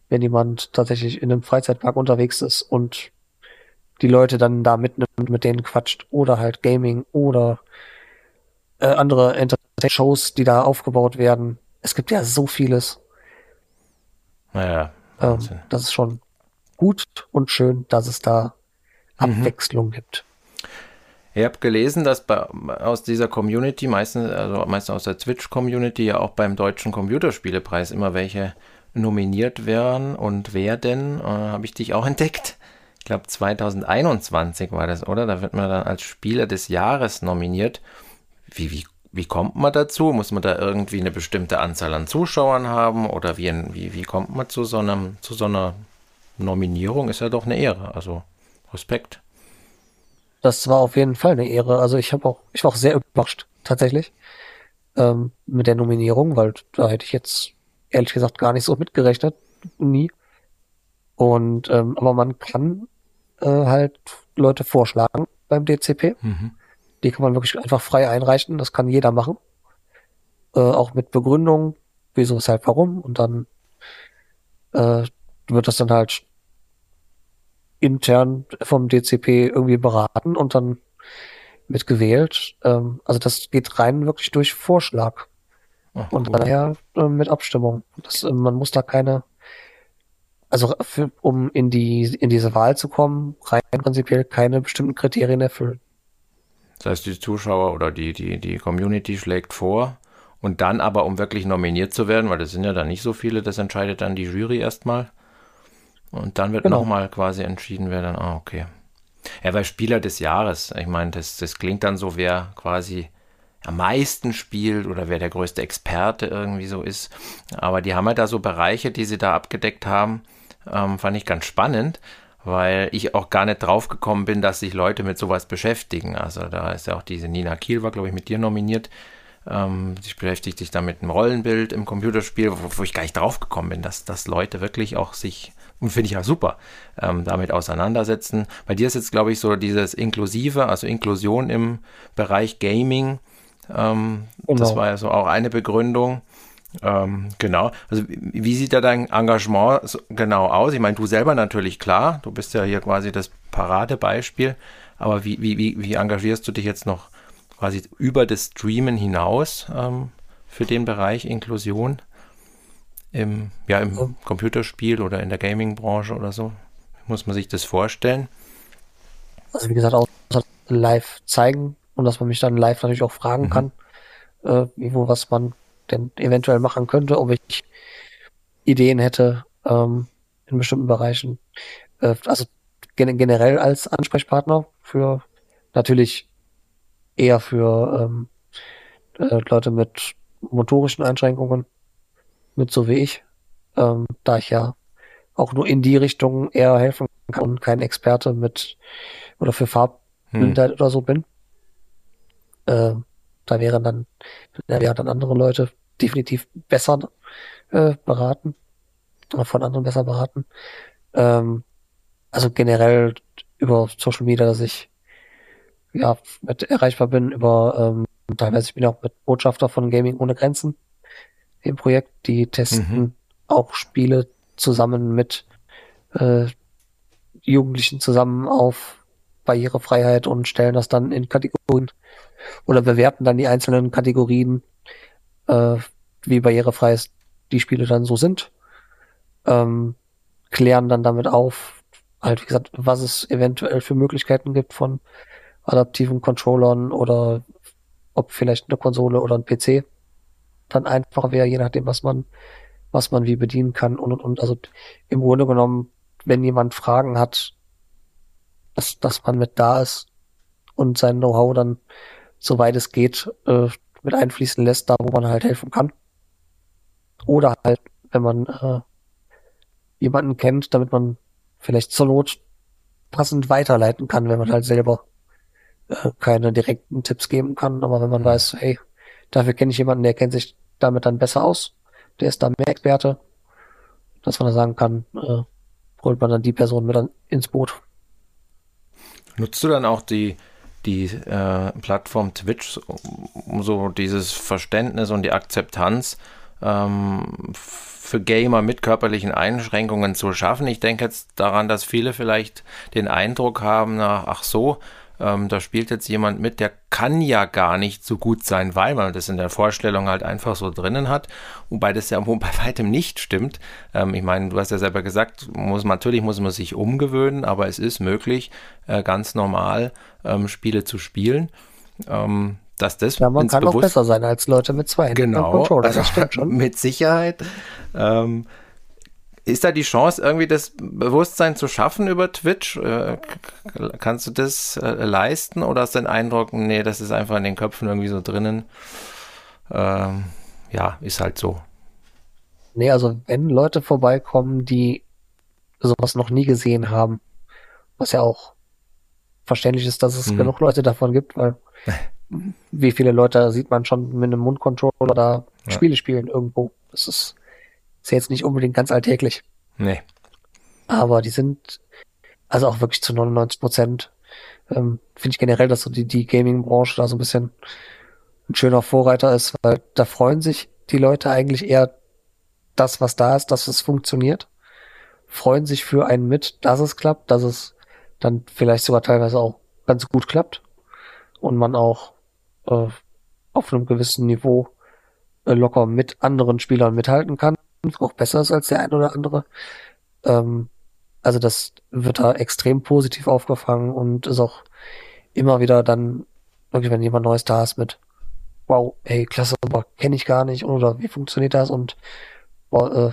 wenn jemand tatsächlich in einem Freizeitpark unterwegs ist und die Leute dann da mitnimmt, mit denen quatscht oder halt Gaming oder äh, andere Entertainment-Shows, die da aufgebaut werden. Es gibt ja so vieles. Naja, Ähm, das ist schon gut und schön, dass es da Mhm. Abwechslung gibt. Ich habe gelesen, dass bei, aus dieser Community, meistens, also meistens aus der Twitch-Community, ja auch beim Deutschen Computerspielepreis immer welche nominiert werden und werden. Äh, habe ich dich auch entdeckt? Ich glaube 2021 war das, oder? Da wird man dann als Spieler des Jahres nominiert. Wie, wie, wie kommt man dazu? Muss man da irgendwie eine bestimmte Anzahl an Zuschauern haben? Oder wie, wie, wie kommt man zu so, einem, zu so einer Nominierung? Ist ja doch eine Ehre. Also Respekt. Das war auf jeden Fall eine Ehre. Also ich habe auch, ich war auch sehr überrascht, tatsächlich, ähm, mit der Nominierung, weil da hätte ich jetzt ehrlich gesagt gar nicht so mitgerechnet. Nie. Und ähm, aber man kann äh, halt Leute vorschlagen beim DCP. Mhm. Die kann man wirklich einfach frei einreichen. Das kann jeder machen. Äh, auch mit Begründung, wieso, weshalb, warum. Und dann äh, wird das dann halt intern vom DCP irgendwie beraten und dann wird gewählt. Ähm, also das geht rein wirklich durch Vorschlag Oh, und cool. daher äh, mit Abstimmung. Das, äh, man muss da keine, also für, um in die in diese Wahl zu kommen, rein prinzipiell keine bestimmten Kriterien erfüllen. Das heißt, die Zuschauer oder die, die, die Community schlägt vor und dann aber, um wirklich nominiert zu werden, weil das sind ja dann nicht so viele, das entscheidet dann die Jury erstmal. Und dann wird Genau. nochmal quasi entschieden, wer dann, ah, okay. Ja, weil Spieler des Jahres, ich meine, das, das klingt dann so, wer quasi am meisten spielt oder wer der größte Experte irgendwie so ist. Aber die haben halt da so Bereiche, die sie da abgedeckt haben, ähm, fand ich ganz spannend, weil ich auch gar nicht drauf gekommen bin, dass sich Leute mit sowas beschäftigen. Also da ist ja auch diese Nina Kiel, war glaube ich mit dir nominiert. Ähm, sie beschäftigt sich da mit einem Rollenbild im Computerspiel, wo, wo ich gar nicht drauf gekommen bin, dass, dass Leute wirklich auch sich, und finde ich ja super, ähm, damit auseinandersetzen. Bei dir ist jetzt, glaube ich, so dieses Inklusive, also Inklusion im Bereich Gaming. Ähm, Das Genau. war ja so auch eine Begründung. Ähm, genau. Also wie, sieht da dein Engagement so genau aus? Ich meine, du selber natürlich klar, du bist ja hier quasi das Paradebeispiel, aber wie, wie, wie, wie engagierst du dich jetzt noch quasi über das Streamen hinaus ähm, für den Bereich Inklusion im, ja, im Ähm. Computerspiel oder in der Gaming-Branche oder so? Muss man sich das vorstellen? Also wie gesagt, auch live zeigen und dass man mich dann live natürlich auch fragen Mhm. kann, äh, wo, was man denn eventuell machen könnte, ob ich Ideen hätte ähm, in bestimmten Bereichen. Äh, also gen generell als Ansprechpartner für natürlich eher für ähm, äh, Leute mit motorischen Einschränkungen, mit so wie ich, ähm, da ich ja auch nur in die Richtung eher helfen kann und kein Experte mit oder für Farb Hm. Oder so bin. Äh, da wären dann, da wären dann andere Leute, definitiv besser äh, beraten, oder von anderen besser beraten. Ähm, also generell über Social Media, dass ich ja mit erreichbar bin, über ähm, teilweise ich bin auch mit Botschafter von Gaming ohne Grenzen im Projekt, die testen Mhm. auch Spiele zusammen mit äh, Jugendlichen zusammen auf Barrierefreiheit und stellen das dann in Kategorien oder bewerten dann die einzelnen Kategorien, äh, wie barrierefrei es die Spiele dann so sind, ähm, klären dann damit auf, halt wie gesagt, was es eventuell für Möglichkeiten gibt von adaptiven Controllern oder ob vielleicht eine Konsole oder ein PC dann einfacher wäre, je nachdem, was man, was man wie bedienen kann und und und. Also im Grunde genommen, wenn jemand Fragen hat, dass, dass man mit da ist und sein Know-how dann, soweit es geht, äh, mit einfließen lässt, da wo man halt helfen kann. Oder halt, wenn man äh, jemanden kennt, damit man vielleicht zur Not passend weiterleiten kann, wenn man halt selber äh, keine direkten Tipps geben kann. Aber wenn man weiß, hey, dafür kenne ich jemanden, der kennt sich damit dann besser aus, der ist da mehr Experte, dass man dann sagen kann, äh, holt man dann die Person mit dann ins Boot. Nutzt du dann auch die, die äh, Plattform Twitch, um so dieses Verständnis und die Akzeptanz ähm, für Gamer mit körperlichen Einschränkungen zu schaffen? Ich denke jetzt daran, dass viele vielleicht den Eindruck haben, na, ach so, ähm, da spielt jetzt jemand mit, der kann ja gar nicht so gut sein, weil man das in der Vorstellung halt einfach so drinnen hat, wobei das ja bei weitem nicht stimmt. Ähm, ich meine, du hast ja selber gesagt, muss, natürlich muss man sich umgewöhnen, aber es ist möglich, äh, ganz normal ähm, Spiele zu spielen. Ähm, dass das Ja, man kann auch besser sein als Leute mit zwei Händen Genau, Controller, also das stimmt schon. mit Sicherheit. Ähm, ist da die Chance, irgendwie das Bewusstsein zu schaffen über Twitch? Äh, kannst du das äh, leisten oder hast du den Eindruck, nee, das ist einfach in den Köpfen irgendwie so drinnen? Ähm, ja, ist halt so. Nee, also wenn Leute vorbeikommen, die sowas noch nie gesehen haben, was ja auch verständlich ist, dass es Mhm. genug Leute davon gibt, weil wie viele Leute sieht man schon mit einem Mundcontroller da Ja. Spiele spielen irgendwo. Das ist, ist ja jetzt nicht unbedingt ganz alltäglich. Nee. Aber die sind, also auch wirklich zu 99 Prozent, ähm, finde ich generell, dass so die, die Gaming-Branche da so ein bisschen ein schöner Vorreiter ist, weil da freuen sich die Leute eigentlich eher das, was da ist, dass es funktioniert. Freuen sich für einen mit, dass es klappt, dass es dann vielleicht sogar teilweise auch ganz gut klappt und man auch äh, auf einem gewissen Niveau äh, locker mit anderen Spielern mithalten kann, auch besser ist als der ein oder andere. Ähm, also das wird da extrem positiv aufgefangen und ist auch immer wieder dann, wirklich, wenn jemand Neues da ist mit, wow, ey, klasse, aber kenne ich gar nicht oder wie funktioniert das und boah, äh,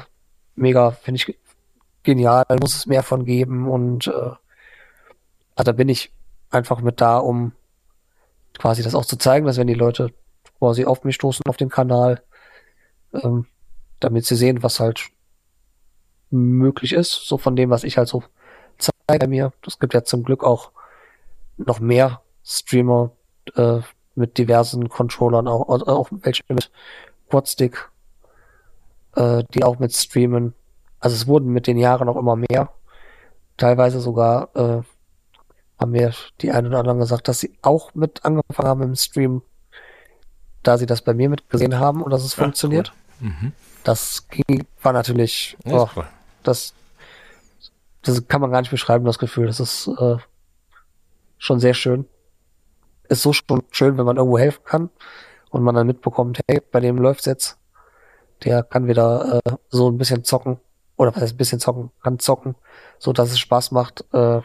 mega, finde ich genial, muss es mehr von geben und äh, also da bin ich einfach mit da, um quasi das auch zu zeigen, dass wenn die Leute quasi auf mich stoßen auf den Kanal, ähm, damit sie sehen, was halt möglich ist, so von dem, was ich halt so zeige bei mir. Es gibt ja zum Glück auch noch mehr Streamer äh, mit diversen Controllern, auch, auch auch welche mit Quadstick, äh, die auch mit streamen. Also es wurden mit den Jahren auch immer mehr. Teilweise sogar äh, haben mir die einen oder anderen gesagt, dass sie auch mit angefangen haben im Stream, da sie das bei mir mitgesehen haben und dass es Ja, funktioniert. Mhm. Das ging, war natürlich, Ja, oh, cool. das, das kann man gar nicht beschreiben, das Gefühl. Das ist äh, schon sehr schön. Ist so schon schön, wenn man irgendwo helfen kann und man dann mitbekommt, hey, bei dem läuft's jetzt. Der kann wieder äh, so ein bisschen zocken. Oder was heißt ein bisschen zocken? Kann zocken, so dass es Spaß macht. Äh,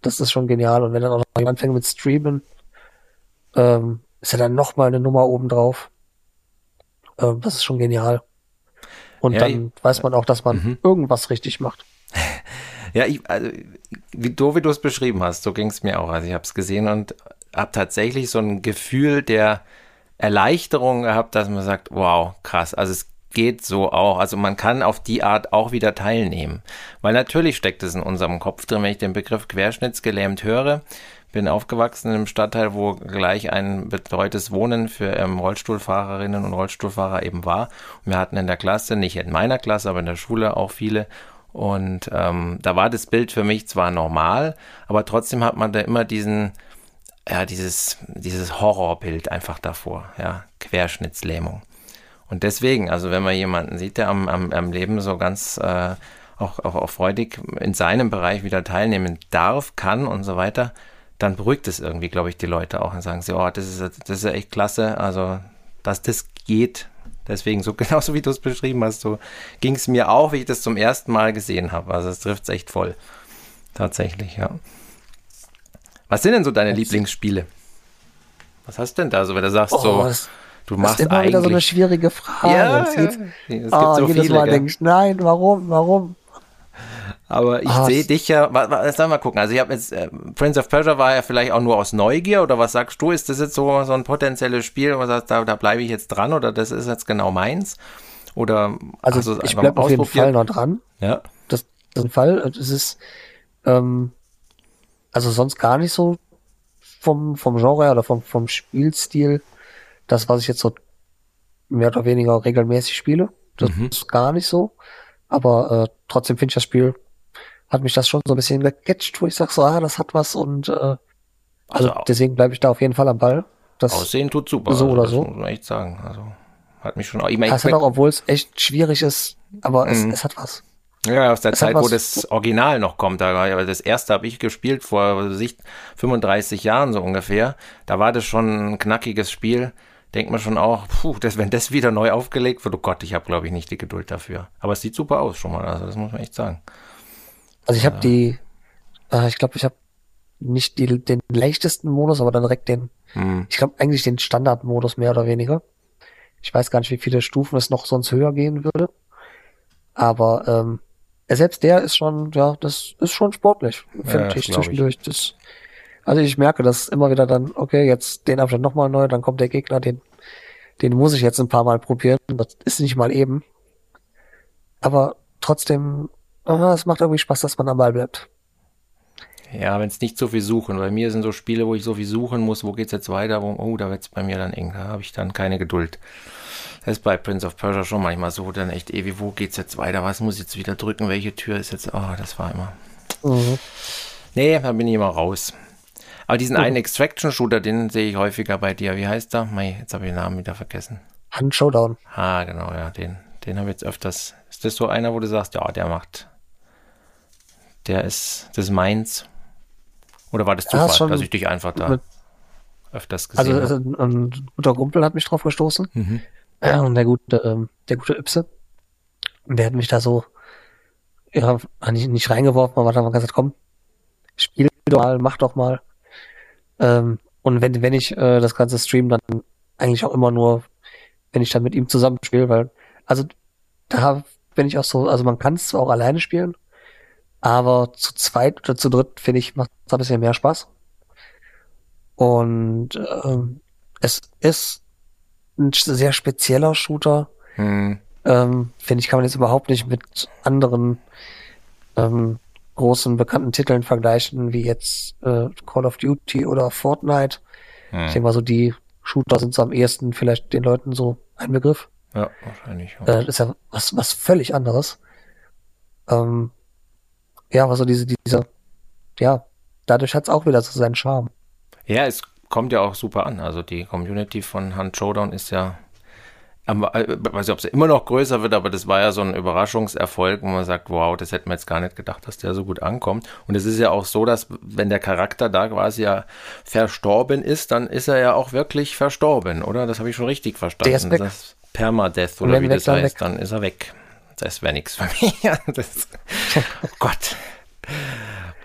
das ist schon genial. Und wenn dann auch noch jemand anfängt mit Streamen, ähm, ist ja dann noch mal eine Nummer oben drauf. Ähm, das ist schon genial. Und Ja, dann weiß man auch, dass man Mhm. irgendwas richtig macht. Ja, ich, also, wie du, wie du es beschrieben hast, so ging es mir auch. Also ich habe es gesehen und habe tatsächlich so ein Gefühl der Erleichterung gehabt, dass man sagt, wow, krass, also es geht so auch. Also man kann auf die Art auch wieder teilnehmen. Weil natürlich steckt es in unserem Kopf drin, wenn ich den Begriff querschnittsgelähmt höre. Bin aufgewachsen in einem Stadtteil, wo gleich ein betreutes Wohnen für ähm, Rollstuhlfahrerinnen und Rollstuhlfahrer eben war. Und wir hatten in der Klasse, nicht in meiner Klasse, aber in der Schule auch viele. Und ähm, da war das Bild für mich zwar normal, aber trotzdem hat man da immer diesen, ja, dieses, dieses Horrorbild einfach davor, ja, Querschnittslähmung. Und deswegen, also wenn man jemanden sieht, der am, am, am Leben so ganz äh, auch, auch, auch freudig in seinem Bereich wieder teilnehmen darf, kann und so weiter, dann beruhigt es irgendwie, glaube ich, die Leute auch und sagen sie, oh, das ist, das ist ja echt klasse, also dass das geht. Deswegen, so genauso wie du es beschrieben hast, so ging es mir auch, wie ich das zum ersten Mal gesehen habe. Also es trifft es echt voll. Tatsächlich, ja. Was sind denn so deine Lieblingsspiele? Was hast du denn da so, wenn du sagst, Oh, so, das, du das machst ist immer wieder so eine eigentlich. schwierige Frage. ja, Es ja, geht- es gibt Ah, so jedes viele, Mal gell? denke ich, nein, warum, warum? Aber ich Ah, sehe dich ja, wa- wa- jetzt sollen wir mal gucken. Also ich habe jetzt, äh, Prince of Persia war ja vielleicht auch nur aus Neugier oder was sagst du? Ist das jetzt so, so ein potenzielles Spiel, wo du sagst, da, da bleibe ich jetzt dran oder das ist jetzt genau meins? Oder Also ich bleibe auf jeden? Fall noch dran. Ja. Das, das ist ein Fall. Es ist ähm, also sonst gar nicht so vom, vom Genre oder vom, vom Spielstil das, was ich jetzt so mehr oder weniger regelmäßig spiele. Das Mhm. ist gar nicht so. Aber äh, trotzdem finde ich das Spiel, hat mich das schon so ein bisschen gecatcht, wo ich sag so, ah, das hat was und äh, also, Also, deswegen bleibe ich da auf jeden Fall am Ball. Das, Aussehen tut super. so oder das so. muss man echt sagen. Also hat mich schon auch. Ich meine, es hat auch, obwohl es echt schwierig ist, aber es, Mhm. es hat was. Ja, aus der Es Zeit, wo das Original noch kommt. Da das erste habe ich gespielt vor was weiß ich, 35 Jahren so ungefähr. Da war das schon ein knackiges Spiel. Denkt man schon auch, puh, das, wenn das wieder neu aufgelegt wird, oh Gott, ich habe glaube ich nicht die Geduld dafür. Aber es sieht super aus schon mal, also das muss man echt sagen. Also ich habe die, äh, ich glaube, ich habe nicht die, den leichtesten Modus, aber dann direkt den, Hm. ich glaube eigentlich den Standardmodus mehr oder weniger. Ich weiß gar nicht, wie viele Stufen es noch sonst höher gehen würde. Aber ähm, selbst der ist schon, ja, das ist schon sportlich, finde das ich glaub ich. zwischendurch. Das, also ich merke, dass immer wieder dann, okay, jetzt den Abstand nochmal neu, dann kommt der Gegner, den, den muss ich jetzt ein paar Mal probieren. Das ist nicht mal eben. Aber trotzdem, aha, es macht irgendwie Spaß, dass man am Ball bleibt. Ja, wenn es nicht so viel suchen. Bei mir sind so Spiele, wo ich so viel suchen muss, wo geht's jetzt weiter, wo, oh, da wird's bei mir dann eng, da habe ich dann keine Geduld. Das ist bei Prince of Persia schon manchmal so, dann echt ewig, wo geht's jetzt weiter, was muss ich jetzt wieder drücken, welche Tür ist jetzt, oh, das war immer. Mhm. Nee, da bin ich immer raus. Aber diesen Mhm. einen Extraction-Shooter, den sehe ich häufiger bei dir. Wie heißt der? Mei, jetzt habe ich den Namen wieder vergessen. Hand Showdown. Ah, genau, ja, den, den habe ich jetzt öfters. Ist das so einer, wo du sagst, ja, der macht, der ist, das ist meins? Oder war das Ja, Zufall, schon dass ich dich einfach da öfters Also, gesehen also habe? ein, ein guter Kumpel hat mich drauf gestoßen. Mhm. Ja, und der gute, ähm, der gute Ypse. Und der hat mich da so, ja, nicht, nicht reingeworfen, aber hat dann gesagt, komm, spiel doch mal, mach doch mal. Ähm, und wenn, wenn ich äh, das ganze Stream dann eigentlich auch immer nur, wenn ich dann mit ihm zusammen spiele, weil, also da bin ich auch so, also man kann es zwar auch alleine spielen, aber zu zweit oder zu dritt, finde ich, macht es ein bisschen mehr Spaß. Und ähm, es ist ein sehr spezieller Shooter. Hm. Ähm, finde ich, kann man jetzt überhaupt nicht mit anderen ähm, großen bekannten Titeln vergleichen, wie jetzt äh, Call of Duty oder Fortnite. Ich Hm. denke mal so, die Shooter sind so am ehesten vielleicht den Leuten so ein Begriff. Ja, wahrscheinlich. Äh, das ist ja was, was völlig anderes. Ähm, ja, aber so diese, diese, ja, dadurch hat's auch wieder so seinen Charme. Ja, es kommt ja auch super an. Also die Community von Hand Showdown ist ja, äh, weiß nicht, ob sie immer noch größer wird, aber das war ja so ein Überraschungserfolg, wo man sagt, wow, das hätten wir jetzt gar nicht gedacht, dass der so gut ankommt. Und es ist ja auch so, dass wenn der Charakter da quasi ja verstorben ist, dann ist er ja auch wirklich verstorben, oder? Das habe ich schon richtig verstanden. Der ist weg. Das Permadeath oder wie weg, das dann heißt, weg. dann ist er weg. Das wäre nichts für mich. das, oh Gott.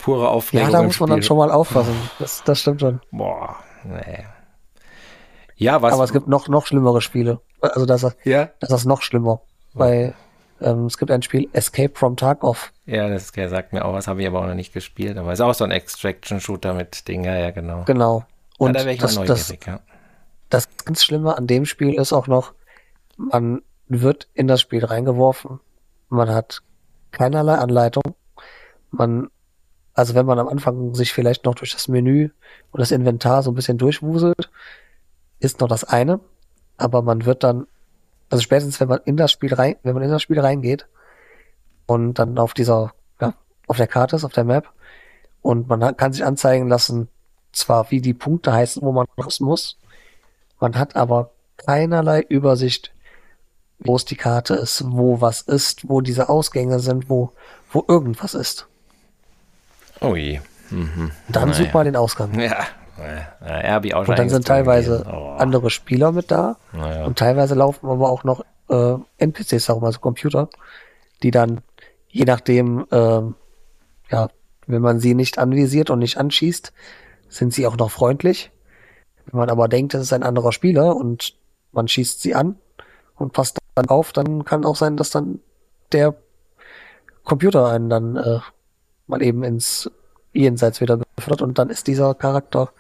Pure Aufregung. Ja, da muss man dann Spiel. schon mal aufpassen. Das, das stimmt schon. Boah, nee. Ja, was? Aber es gibt noch, noch schlimmere Spiele. Also das, ja, das ist noch schlimmer. Weil ähm, es gibt ein Spiel Escape from Tarkov. ja, das sagt mir auch was, habe ich aber auch noch nicht gespielt. Aber ist auch so ein Extraction-Shooter mit Ding, ja, genau. Genau. Und ja, da wäre ich das, mal das, neugierig, ja. das ganz Schlimme an dem Spiel ist auch noch, man wird in das Spiel reingeworfen. Man hat keinerlei Anleitung. Man, Also wenn man am Anfang sich vielleicht noch durch das Menü und das Inventar so ein bisschen durchwuselt, ist noch das eine. Aber man wird dann, also spätestens wenn man in das Spiel rein, wenn man in das Spiel reingeht und dann auf dieser, ja, auf der Karte ist, auf der Map und man kann sich anzeigen lassen, zwar wie die Punkte heißen, wo man raus muss, man hat aber keinerlei Übersicht, wo es die Karte ist, wo was ist, wo diese Ausgänge sind, wo, wo irgendwas ist. Oh je. Mhm. Dann Naja. sucht man den Ausgang. Ja, äh, er habe ich auch schon Und dann sind teilweise. Oh. andere Spieler mit da Naja. und teilweise laufen aber auch noch äh, NPCs herum, also Computer, die dann je nachdem, ähm, ja, wenn man sie nicht anvisiert und nicht anschießt, sind sie auch noch freundlich. Wenn man aber denkt, es ist ein anderer Spieler und man schießt sie an und passt dann auf, dann kann auch sein, dass dann der Computer einen dann äh, mal eben ins Jenseits wieder befördert und dann ist dieser Charakter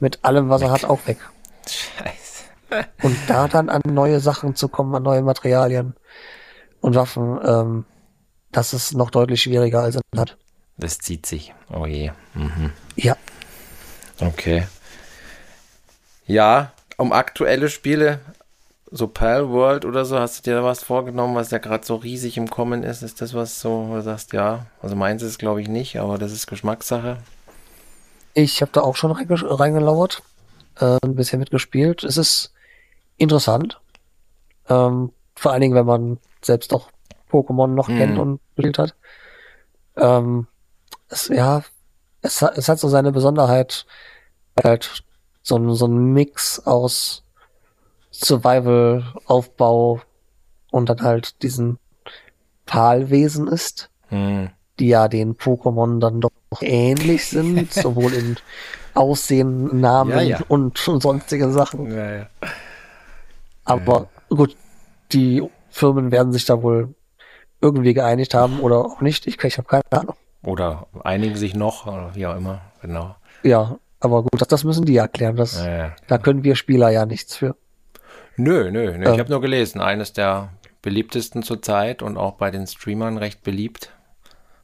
mit allem, was er hat, auch weg. Scheiße. Und da dann an neue Sachen zu kommen, an neue Materialien und Waffen, ähm, das ist noch deutlich schwieriger als in hat. Das zieht sich. Oh je. Mhm. Ja, Okay. Ja, um aktuelle Spiele, so Pal World oder so, hast du dir da was vorgenommen, was ja gerade so riesig im Kommen ist? Ist das was so, wo du sagst, ja, also meins ist glaube ich nicht, aber das ist Geschmackssache. ich habe da auch schon reinge reingelauert, äh, ein bisschen mitgespielt. Es ist interessant. Ähm, vor allen Dingen, wenn man selbst auch Pokémon noch Mhm. kennt und gespielt hat. Ähm, es, ja, es, hat- es hat so seine Besonderheit, halt so, so ein Mix aus Survival, Aufbau und dann halt diesen Palwesen ist, Hm. die ja den Pokémon dann doch ähnlich sind, sowohl in Aussehen, Namen Ja, ja. und sonstigen Sachen. Ja. Aber gut, die Firmen werden sich da wohl irgendwie geeinigt haben oder auch nicht. Ich, ich habe keine Ahnung. Oder einigen sich noch, oder wie auch immer, genau. Ja, aber gut, das, das müssen die ja erklären. Das, Ja, ja. Da können wir Spieler ja nichts für. Nö, nö, nö. Ähm. Ich habe nur gelesen, eines der beliebtesten zurzeit und auch bei den Streamern recht beliebt.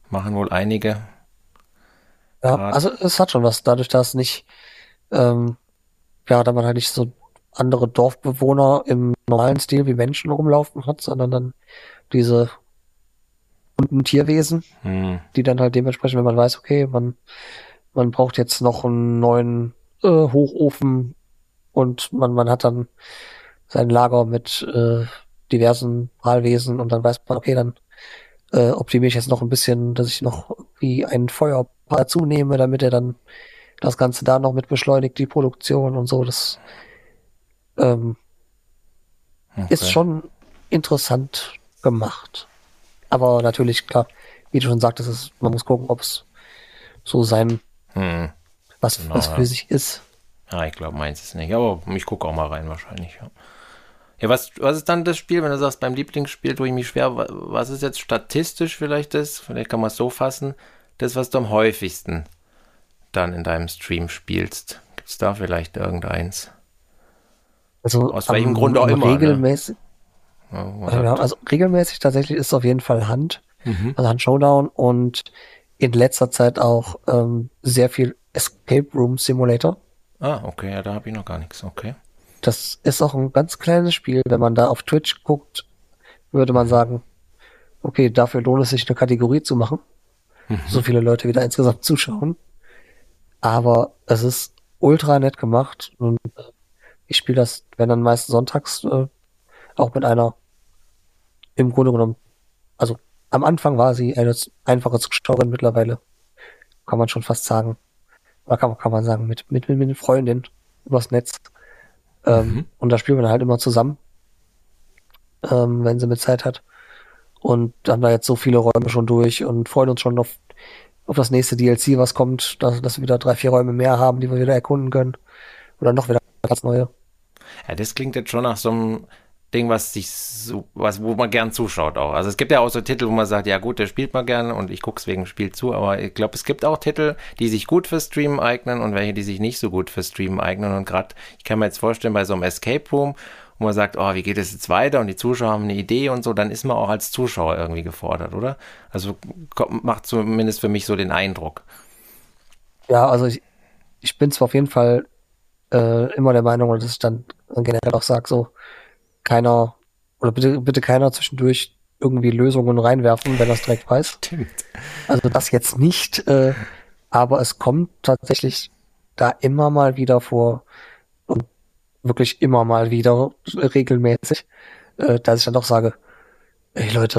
Machen wohl einige. Ja, also es hat schon was, dadurch, dass nicht, ähm, ja, da man halt nicht so andere Dorfbewohner im normalen Stil wie Menschen rumlaufen hat, sondern dann diese bunten Tierwesen, Hm. die dann halt dementsprechend, wenn man weiß, okay, man, man braucht jetzt noch einen neuen äh, Hochofen und man, man hat dann sein Lager mit äh, diversen Malwesen und dann weiß man, okay, dann äh, optimiere ich jetzt noch ein bisschen, dass ich noch wie ein Feuer dazu nehme, damit er dann das Ganze da noch mit beschleunigt, die Produktion und so. Das ähm, Okay. ist schon interessant gemacht. Aber natürlich, klar, wie du schon sagtest, es, man muss gucken, ob es so sein, Hm. was, Genau, was ja. für sich ist. Ja, ich glaube, meins ist nicht. Aber ich gucke auch mal rein wahrscheinlich. Ja, ja was, was ist dann das Spiel, wenn du sagst, beim Lieblingsspiel tue ich mich schwer? wa- Was ist jetzt statistisch vielleicht das? Vielleicht kann man es so fassen. Das, was du am häufigsten dann in deinem Stream spielst. Gibt es da vielleicht irgendeins? Also Aus welchem Grund auch immer, ne? Regelmäßig, Ja, man ja, sagt, also regelmäßig tatsächlich ist es auf jeden Fall Hand, mhm. also Hand Showdown und in letzter Zeit auch ähm, sehr viel Escape Room Simulator. Ah, okay, ja, da habe ich noch gar nichts. Okay. Das ist auch ein ganz kleines Spiel. Wenn man da auf Twitch guckt, würde man sagen, okay, dafür lohnt es sich eine Kategorie zu machen. So viele Leute wieder insgesamt zuschauen. Aber es ist ultra nett gemacht und äh, ich spiele das, wenn dann meist sonntags, äh, auch mit einer, im Grunde genommen, also am Anfang war sie eine einfache Zuschauerin, mittlerweile kann man schon fast sagen, oder kann, man- kann man sagen, mit, mit, mit, mit Freundin übers Netz. Ähm, Mhm. Und da spielen wir dann halt immer zusammen, ähm, wenn sie mit Zeit hat. Und haben da jetzt so viele Räume schon durch und freuen uns schon auf, auf das nächste DLC, was kommt, dass, dass wir wieder drei, vier Räume mehr haben, die wir wieder erkunden können. Oder noch wieder ganz neue. Ja, das klingt jetzt schon nach so einem Ding, was sich so, was, wo man gern zuschaut auch. Also es gibt ja auch so Titel, wo man sagt, ja gut, der spielt man gerne und ich guck's wegen Spiel zu, aber ich glaube, es gibt auch Titel, die sich gut für Streamen eignen und welche, die sich nicht so gut für Streamen eignen. Und gerade, ich kann mir jetzt vorstellen, bei so einem Escape Room, wo man sagt, oh, wie geht es jetzt weiter und die Zuschauer haben eine Idee und so, dann ist man auch als Zuschauer irgendwie gefordert, oder? Also macht zumindest für mich so den Eindruck. Ja, also ich, ich bin zwar auf jeden Fall äh, immer der Meinung, dass ich dann generell auch sage, so keiner oder bitte, bitte keiner zwischendurch irgendwie Lösungen reinwerfen, wenn das direkt weiß. Stimmt. Also das jetzt nicht, äh, aber es kommt tatsächlich da immer mal wieder vor und wirklich immer mal wieder regelmäßig, äh, dass ich dann doch sage, ey Leute,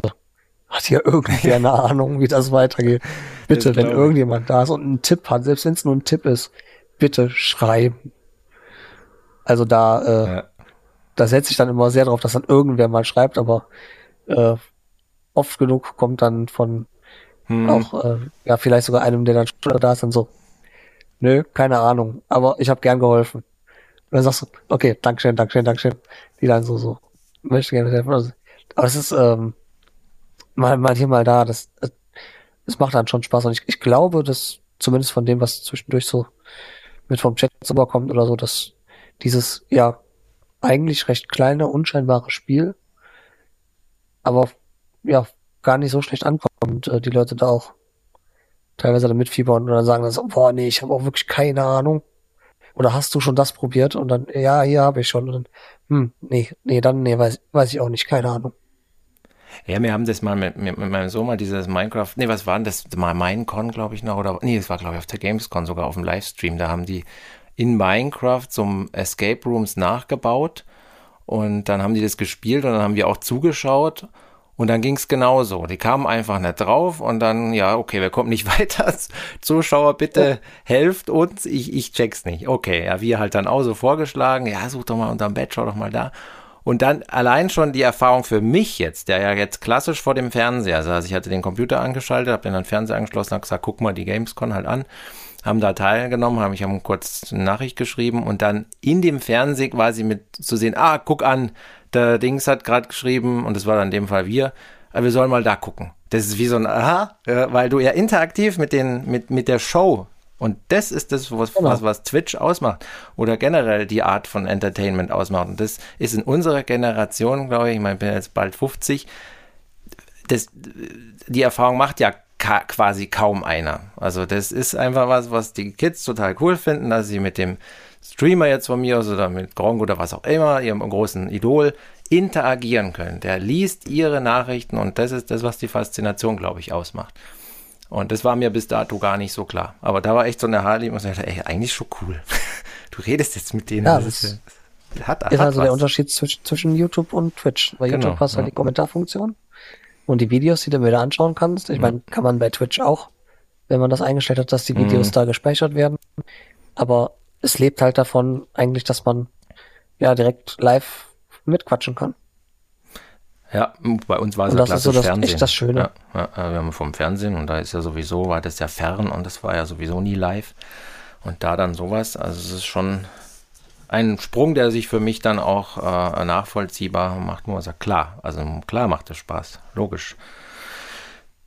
hat hier irgendwer eine Ahnung, wie das weitergeht? Bitte, wenn irgendjemand da ist und einen Tipp hat, selbst wenn es nur ein Tipp ist, bitte schreiben. Also da, äh, Ja. Da setze ich dann immer sehr drauf, dass dann irgendwer mal schreibt, aber äh, oft genug kommt dann von Hm. auch, äh, ja, vielleicht sogar einem, der dann schon da ist, dann so, nö, keine Ahnung, aber ich habe gern geholfen. Und dann sagst du, okay, Dankeschön, Dankeschön, Dankeschön. Die dann so, so, möchte gerne helfen. Also, aber es ist ähm, mal, mal hier, mal da, das, äh, das macht dann schon Spaß. Und ich, ich glaube, dass zumindest von dem, was zwischendurch so mit vom Chat rüberkommt oder so, dass dieses, ja, eigentlich recht kleine, unscheinbare Spiel, aber ja, gar nicht so schlecht ankommt und äh, die Leute da auch teilweise damit fiebern und dann sagen dann so, boah, nee, ich habe auch wirklich keine Ahnung. Oder hast du schon das probiert? Und dann, ja, hier habe ich schon. Und dann, hm, nee, nee, dann, nee, weiß, weiß ich auch nicht, keine Ahnung. Ja, wir haben das mal mit, mit, mit meinem Sohn mal dieses Minecraft, nee, was war denn das? Mal Minecon, glaube ich noch, oder, nee, das war, glaube ich, auf der Gamescon sogar auf dem Livestream. Da haben die in Minecraft so Escape Rooms nachgebaut und dann haben die das gespielt und dann haben wir auch zugeschaut und dann ging's genauso. Die kamen einfach nicht drauf und dann, ja, okay, wir kommen nicht weiter. Zuschauer, bitte helft uns, ich, ich check's nicht. Okay, ja, wir halt dann auch so vorgeschlagen, ja, such doch mal unterm Bett, schau doch mal da. Und dann allein schon die Erfahrung für mich jetzt, der ja jetzt klassisch vor dem Fernseher saß. Ich hatte den Computer angeschaltet, habe den dann Fernseher angeschlossen, habe gesagt, guck mal die Gamescon halt an. Haben da teilgenommen, haben ich haben kurz eine Nachricht geschrieben und dann in dem Fernsehen quasi mit zu sehen, ah, guck an, der Dings hat gerade geschrieben und das war dann in dem Fall wir, aber wir sollen mal da gucken. Das ist wie so ein Aha, äh, weil du ja interaktiv mit den mit mit der Show und das ist das, was, Genau. was, was Twitch ausmacht oder generell die Art von Entertainment ausmacht. Und das ist in unserer Generation, glaube ich, ich meine, ich bin jetzt bald 50, das, die Erfahrung macht ja ka quasi kaum einer. Also das ist einfach was, was die Kids total cool finden, dass sie mit dem Streamer jetzt von mir aus oder mit Gronk oder was auch immer, ihrem großen Idol, interagieren können. Der liest ihre Nachrichten und das ist das, was die Faszination, glaube ich, ausmacht. Und das war mir bis dato gar nicht so klar. Aber da war echt so eine Harley, und ich dachte, ey, eigentlich schon cool. Du redest jetzt mit denen. Ja, das ist, hat, Ist hat also der was. Unterschied zwischen, zwischen YouTube und Twitch. Bei Genau, YouTube hast du halt ja. die Kommentarfunktion und die Videos, die du mir da anschauen kannst. Ich meine, kann man bei Twitch auch, wenn man das eingestellt hat, dass die Videos Mhm. da gespeichert werden. Aber es lebt halt davon eigentlich, dass man ja direkt live mitquatschen kann. Ja, bei uns war es ja das ist so klassisch das- Fernsehen. echt das Schöne. Ja, ja, wir haben vom Fernsehen und da ist ja sowieso, war das ja fern und das war ja sowieso nie live. Und da dann sowas, also es ist schon ein Sprung, der sich für mich dann auch äh, nachvollziehbar macht. Nur sagt, klar, also klar macht es Spaß, logisch.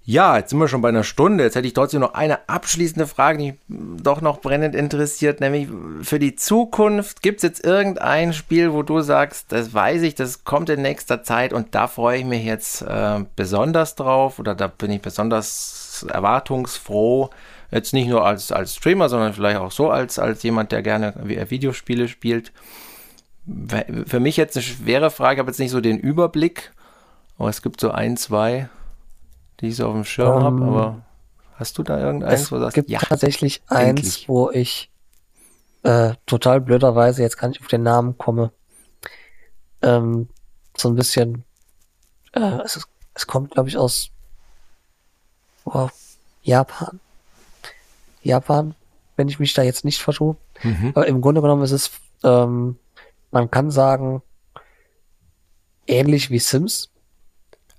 Ja, jetzt sind wir schon bei einer Stunde. Jetzt hätte ich trotzdem noch eine abschließende Frage, die mich doch noch brennend interessiert, nämlich für die Zukunft. Gibt es jetzt irgendein Spiel, wo du sagst, das weiß ich, das kommt in nächster Zeit und da freue ich mich jetzt äh, besonders drauf oder da bin ich besonders erwartungsfroh? Jetzt nicht nur als, als Streamer, sondern vielleicht auch so als, als jemand, der gerne Vi- Videospiele spielt. Für mich jetzt eine schwere Frage, ich habe jetzt nicht so den Überblick, aber es gibt so ein, zwei, die ich so auf dem Schirm Ähm, habe, aber hast du da irgendeins, Es wo du sagst, gibt ja, tatsächlich endlich. eins, wo ich äh, total blöderweise jetzt gar nicht auf den Namen komme. Ähm, so ein bisschen, äh, es, ist, es kommt, glaube ich, aus oh, Japan. Japan, wenn ich mich da jetzt nicht vertue. Mhm. Aber im Grunde genommen ist es, ähm, man kann sagen, ähnlich wie Sims.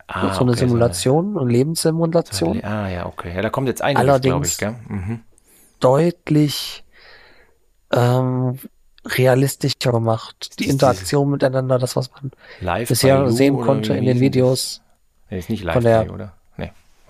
Ah, so eine okay, Simulation, eine Lebenssimulation. So eine, ah, ja, okay. Ja, da kommt jetzt einiges, glaube ich, gell? Mhm. deutlich ähm, realistischer gemacht. Die Interaktion miteinander, das, was man Live bisher sehen konnte in den Videos. Nee, ist nicht live von der- oder?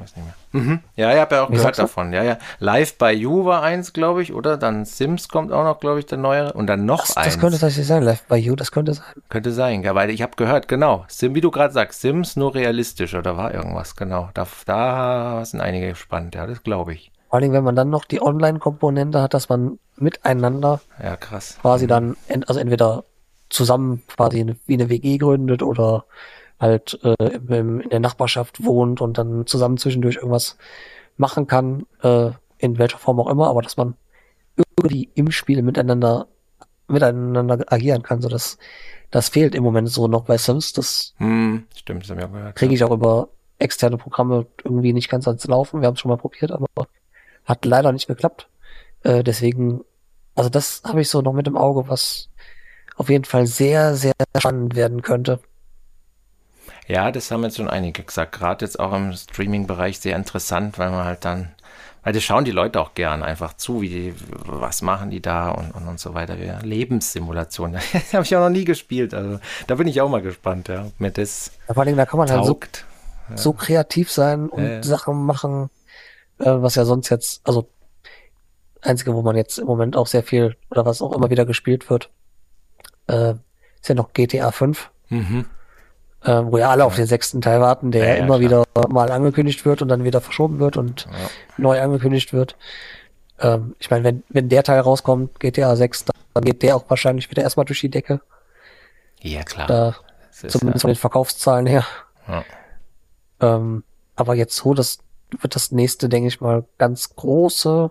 Weiß nicht mehr. Mhm. Ja, ich habe ja auch gehört davon. Ja, ja. Live by You war eins, glaube ich, oder? Dann Sims kommt auch noch, glaube ich, der neuere. Und dann noch Das, eins. das könnte tatsächlich sein, Live by You, das könnte sein. Könnte sein, ja, weil ich habe gehört, genau. Sim, wie du gerade sagst, Sims nur realistischer, da war irgendwas, genau. Da, da sind einige gespannt, ja, das glaube ich. Vor allem, wenn man dann noch die Online-Komponente hat, dass man miteinander Ja, krass. quasi dann, en- also entweder zusammen quasi wie eine WG gründet oder halt äh, in der Nachbarschaft wohnt und dann zusammen zwischendurch irgendwas machen kann, äh, in welcher Form auch immer, aber dass man irgendwie im Spiel miteinander miteinander agieren kann, so dass das fehlt im Moment so noch bei Sims. Das Hm, stimmt, das gehört. kriege ich auch über externe Programme irgendwie nicht ganz ans Laufen. Wir haben es schon mal probiert, aber hat leider nicht geklappt. Äh, deswegen, also das habe ich so noch mit im Auge, was auf jeden Fall sehr, sehr spannend werden könnte. Ja, das haben jetzt schon einige gesagt. Gerade jetzt auch im Streaming-Bereich sehr interessant, weil man halt dann, weil das schauen die Leute auch gern einfach zu, wie die, was machen die da und, und, und so weiter. Ja, Lebenssimulation, das habe ich auch noch nie gespielt. Also da bin ich auch mal gespannt, ja, ob mir das Ja, vor allem, da kann man halt so, so kreativ sein und ja. Sachen machen, äh, was ja sonst jetzt, also einzige, wo man jetzt im Moment auch sehr viel oder was auch immer wieder gespielt wird, äh, ist ja noch GTA 5. Mhm. Äh, wo ja alle auf den sechsten Teil warten, der Ja, ja, ja, immer klar. wieder mal angekündigt wird und dann wieder verschoben wird und Ja. neu angekündigt wird. Ähm, ich meine, wenn, wenn der Teil rauskommt, GTA 6, dann geht der auch wahrscheinlich wieder erstmal durch die Decke. ja, klar. Da, zumindest von den Verkaufszahlen her. ja. Ähm, aber jetzt so, das wird das nächste, denke ich mal, ganz große,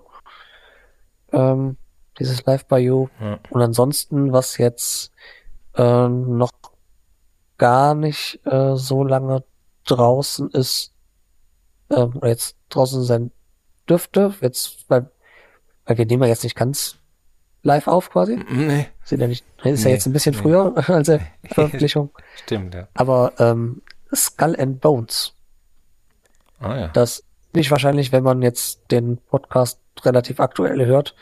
ähm, dieses Live by You. Ja. Und ansonsten, was jetzt ähm, noch gar nicht äh, so lange draußen ist, ähm, oder jetzt draußen sein dürfte, jetzt, weil, weil wir nehmen ja jetzt nicht ganz live auf quasi. Nee, Sind ja nicht, ist ja Nee, jetzt ein bisschen nee. früher als der Veröffentlichung. stimmt, ja. Aber ähm, Skull and Bones, Ah ja. das nicht wahrscheinlich, wenn man jetzt den Podcast relativ aktuell hört,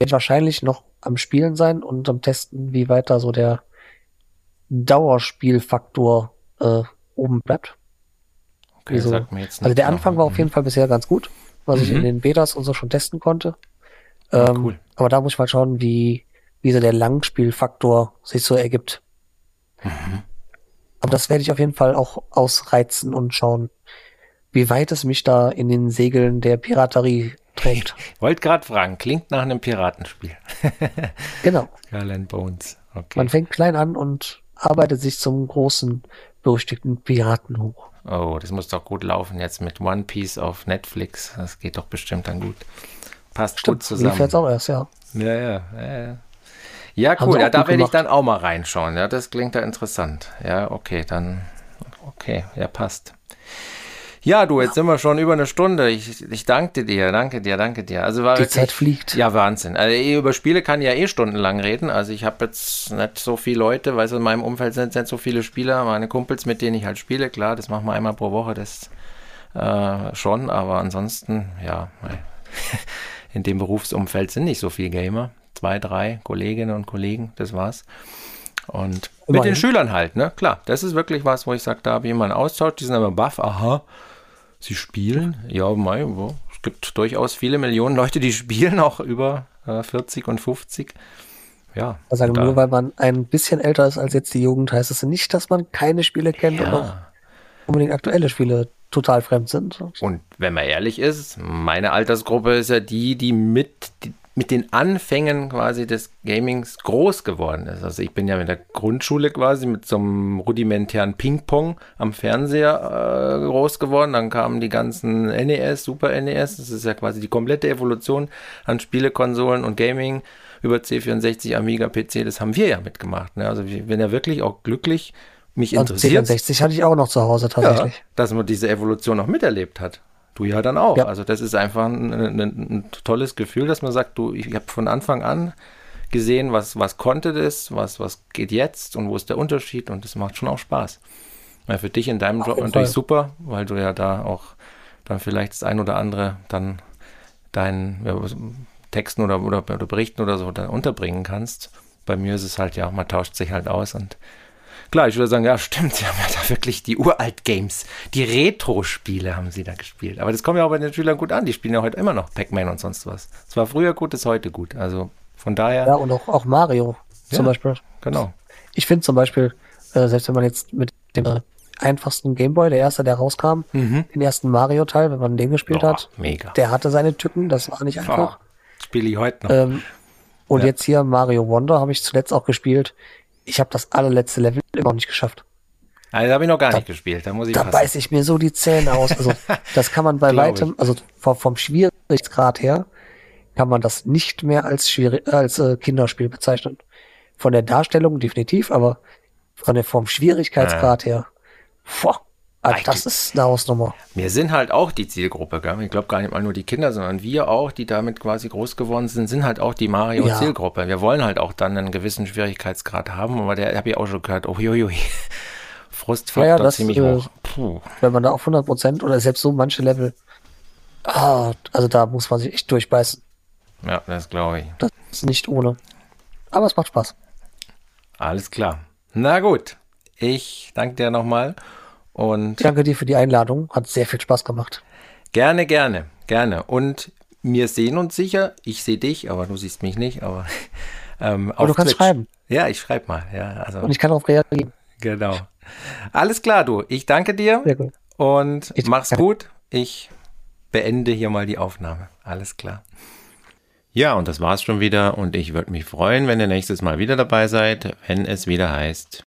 wird wahrscheinlich noch am Spielen sein und am Testen, wie weiter so der Dauerspielfaktor äh, oben bleibt. Okay, wieso? sagt mir jetzt Also der Anfang war auf jeden Fall bisher ganz gut, was ich Mhm. in den Betas und so schon testen konnte. Ah, Ähm, cool. Aber da muss ich mal schauen, wie, wie so der Langspielfaktor sich so ergibt. Mhm. Aber das werde ich auf jeden Fall auch ausreizen und schauen, wie weit es mich da in den Segeln der Piraterie trägt. Wollte gerade fragen, klingt nach einem Piratenspiel. genau. Skull and Bones. Okay. Man fängt klein an und arbeitet sich zum großen, berüchtigten Piraten hoch. Oh, das muss doch gut laufen jetzt mit One Piece auf Netflix. Das geht doch bestimmt dann gut. Passt gut lief jetzt zusammen. auch erst, ja. Ja, ja, ja. ja. Ja, cool. Ja, da werde ich dann auch mal reinschauen. Ja, das klingt ja interessant. Ja, okay, dann. Okay, ja, passt. Ja, du, jetzt sind wir schon über eine Stunde. Ich, ich danke dir, danke dir, danke dir. Also war Die wirklich, Zeit fliegt. Ja, Wahnsinn. Also eh, über Spiele kann ich ja eh stundenlang reden. Also ich habe jetzt nicht so viele Leute, weil in meinem Umfeld sind nicht so viele Spieler. Meine Kumpels, mit denen ich halt spiele, klar, das machen wir einmal pro Woche, das äh, schon. Aber ansonsten, ja, in dem Berufsumfeld sind nicht so viele Gamer. Zwei, drei Kolleginnen und Kollegen, das war's. Und mit Immerhin. den Schülern halt, ne? Klar, das ist wirklich was, wo ich sage, da habe ich jemanden austauscht, die sind aber baff, aha, sie spielen? Ja, mei, es gibt durchaus viele Millionen Leute, die spielen, auch über äh, 40 und 50. Ja, Also da- nur weil man ein bisschen älter ist als jetzt die Jugend, heißt es nicht, dass man keine Spiele kennt ja. unbedingt aktuelle Spiele total fremd sind. Und wenn man ehrlich ist, meine Altersgruppe ist ja die, die mit, mit den Anfängen quasi des Gamings groß geworden ist. Also ich bin ja mit der Grundschule quasi mit so einem rudimentären Ping-Pong am Fernseher äh, groß geworden. Dann kamen die ganzen NES, Super NES. Das ist ja quasi die komplette Evolution an Spielekonsolen und Gaming über C64, Amiga, PC. Das haben wir ja mitgemacht. Ne? Also ich bin ja wirklich auch glücklich, mich Und interessiert. C64 hatte ich auch noch zu Hause tatsächlich. Ja, dass man diese Evolution noch miterlebt hat. Du ja dann auch. Ja. Also das ist einfach ein, ein, ein tolles Gefühl, dass man sagt, du, ich habe von Anfang an gesehen, was, was konnte das, was, was geht jetzt und wo ist der Unterschied und das macht schon auch Spaß. Ja, für dich in deinem Job jeden natürlich Fall. super, weil du ja da auch dann vielleicht das ein oder andere dann deinen ja, Texten oder, oder, oder Berichten oder so dann unterbringen kannst. Bei mir ist es halt ja, man tauscht sich halt aus und Klar, ich würde sagen, ja, stimmt, sie haben ja da wirklich die Uralt-Games, die Retro-Spiele haben sie da gespielt. Aber das kommt ja auch bei den Schülern gut an. Die spielen ja heute immer noch Pac-Man und sonst was. Es war früher gut, ist heute gut. Also von daher, Ja, und auch, auch Mario zum Ja. Beispiel. genau. Ich finde zum Beispiel, äh, selbst wenn man jetzt mit dem einfachsten Gameboy, der erste, der rauskam. Mhm. Den ersten Mario-Teil, wenn man den gespielt Oh, hat. mega. Der hatte seine Tücken, das war nicht einfach. Spiele ich heute noch. Ähm, und Ja. jetzt hier Mario Wonder habe ich zuletzt auch gespielt. Ich habe das allerletzte Level immer noch nicht geschafft. also, habe ich noch gar da- nicht gespielt. Da muss ich Da passen. beiß ich mir so die Zähne aus. Also das kann man bei weitem, also vom, vom Schwierigkeitsgrad her, kann man das nicht mehr als, schwierig, als äh, Kinderspiel bezeichnen. Von der Darstellung definitiv, aber von der, vom Schwierigkeitsgrad her, boah, Eigentlich- das ist eine Hausnummer. Wir sind halt auch die Zielgruppe, gell? Ich glaube gar nicht mal nur die Kinder, sondern wir auch, die damit quasi groß geworden sind, sind halt auch die Ja. Mario-Zielgruppe. Wir wollen halt auch dann einen gewissen Schwierigkeitsgrad haben, aber der habe ich auch schon gehört, oh uiuiui. Frustfaktor Ja, ja, das, ziemlich äh, hoch. Puh. Wenn man da auf 100% oder selbst so manche Level, ah, also da muss man sich echt durchbeißen. Ja, das glaube ich. Das ist nicht ohne. Aber es macht Spaß. Alles klar. Na gut. Ich danke dir nochmal und Ich danke dir für die Einladung. Hat sehr viel Spaß gemacht. gerne, gerne, gerne. Und wir sehen uns sicher. Ich sehe dich, aber du siehst mich nicht, aber ähm, Aber du kannst schreiben. Ja, ich schreibe mal. Ja, also Und ich kann darauf reagieren. genau. Alles klar, du. Ich danke dir Sehr gut. und Ich- mach's gut. Ich beende hier mal die Aufnahme. Alles klar. Ja, und das war's schon wieder und ich würde mich freuen, wenn ihr nächstes Mal wieder dabei seid, wenn es wieder heißt.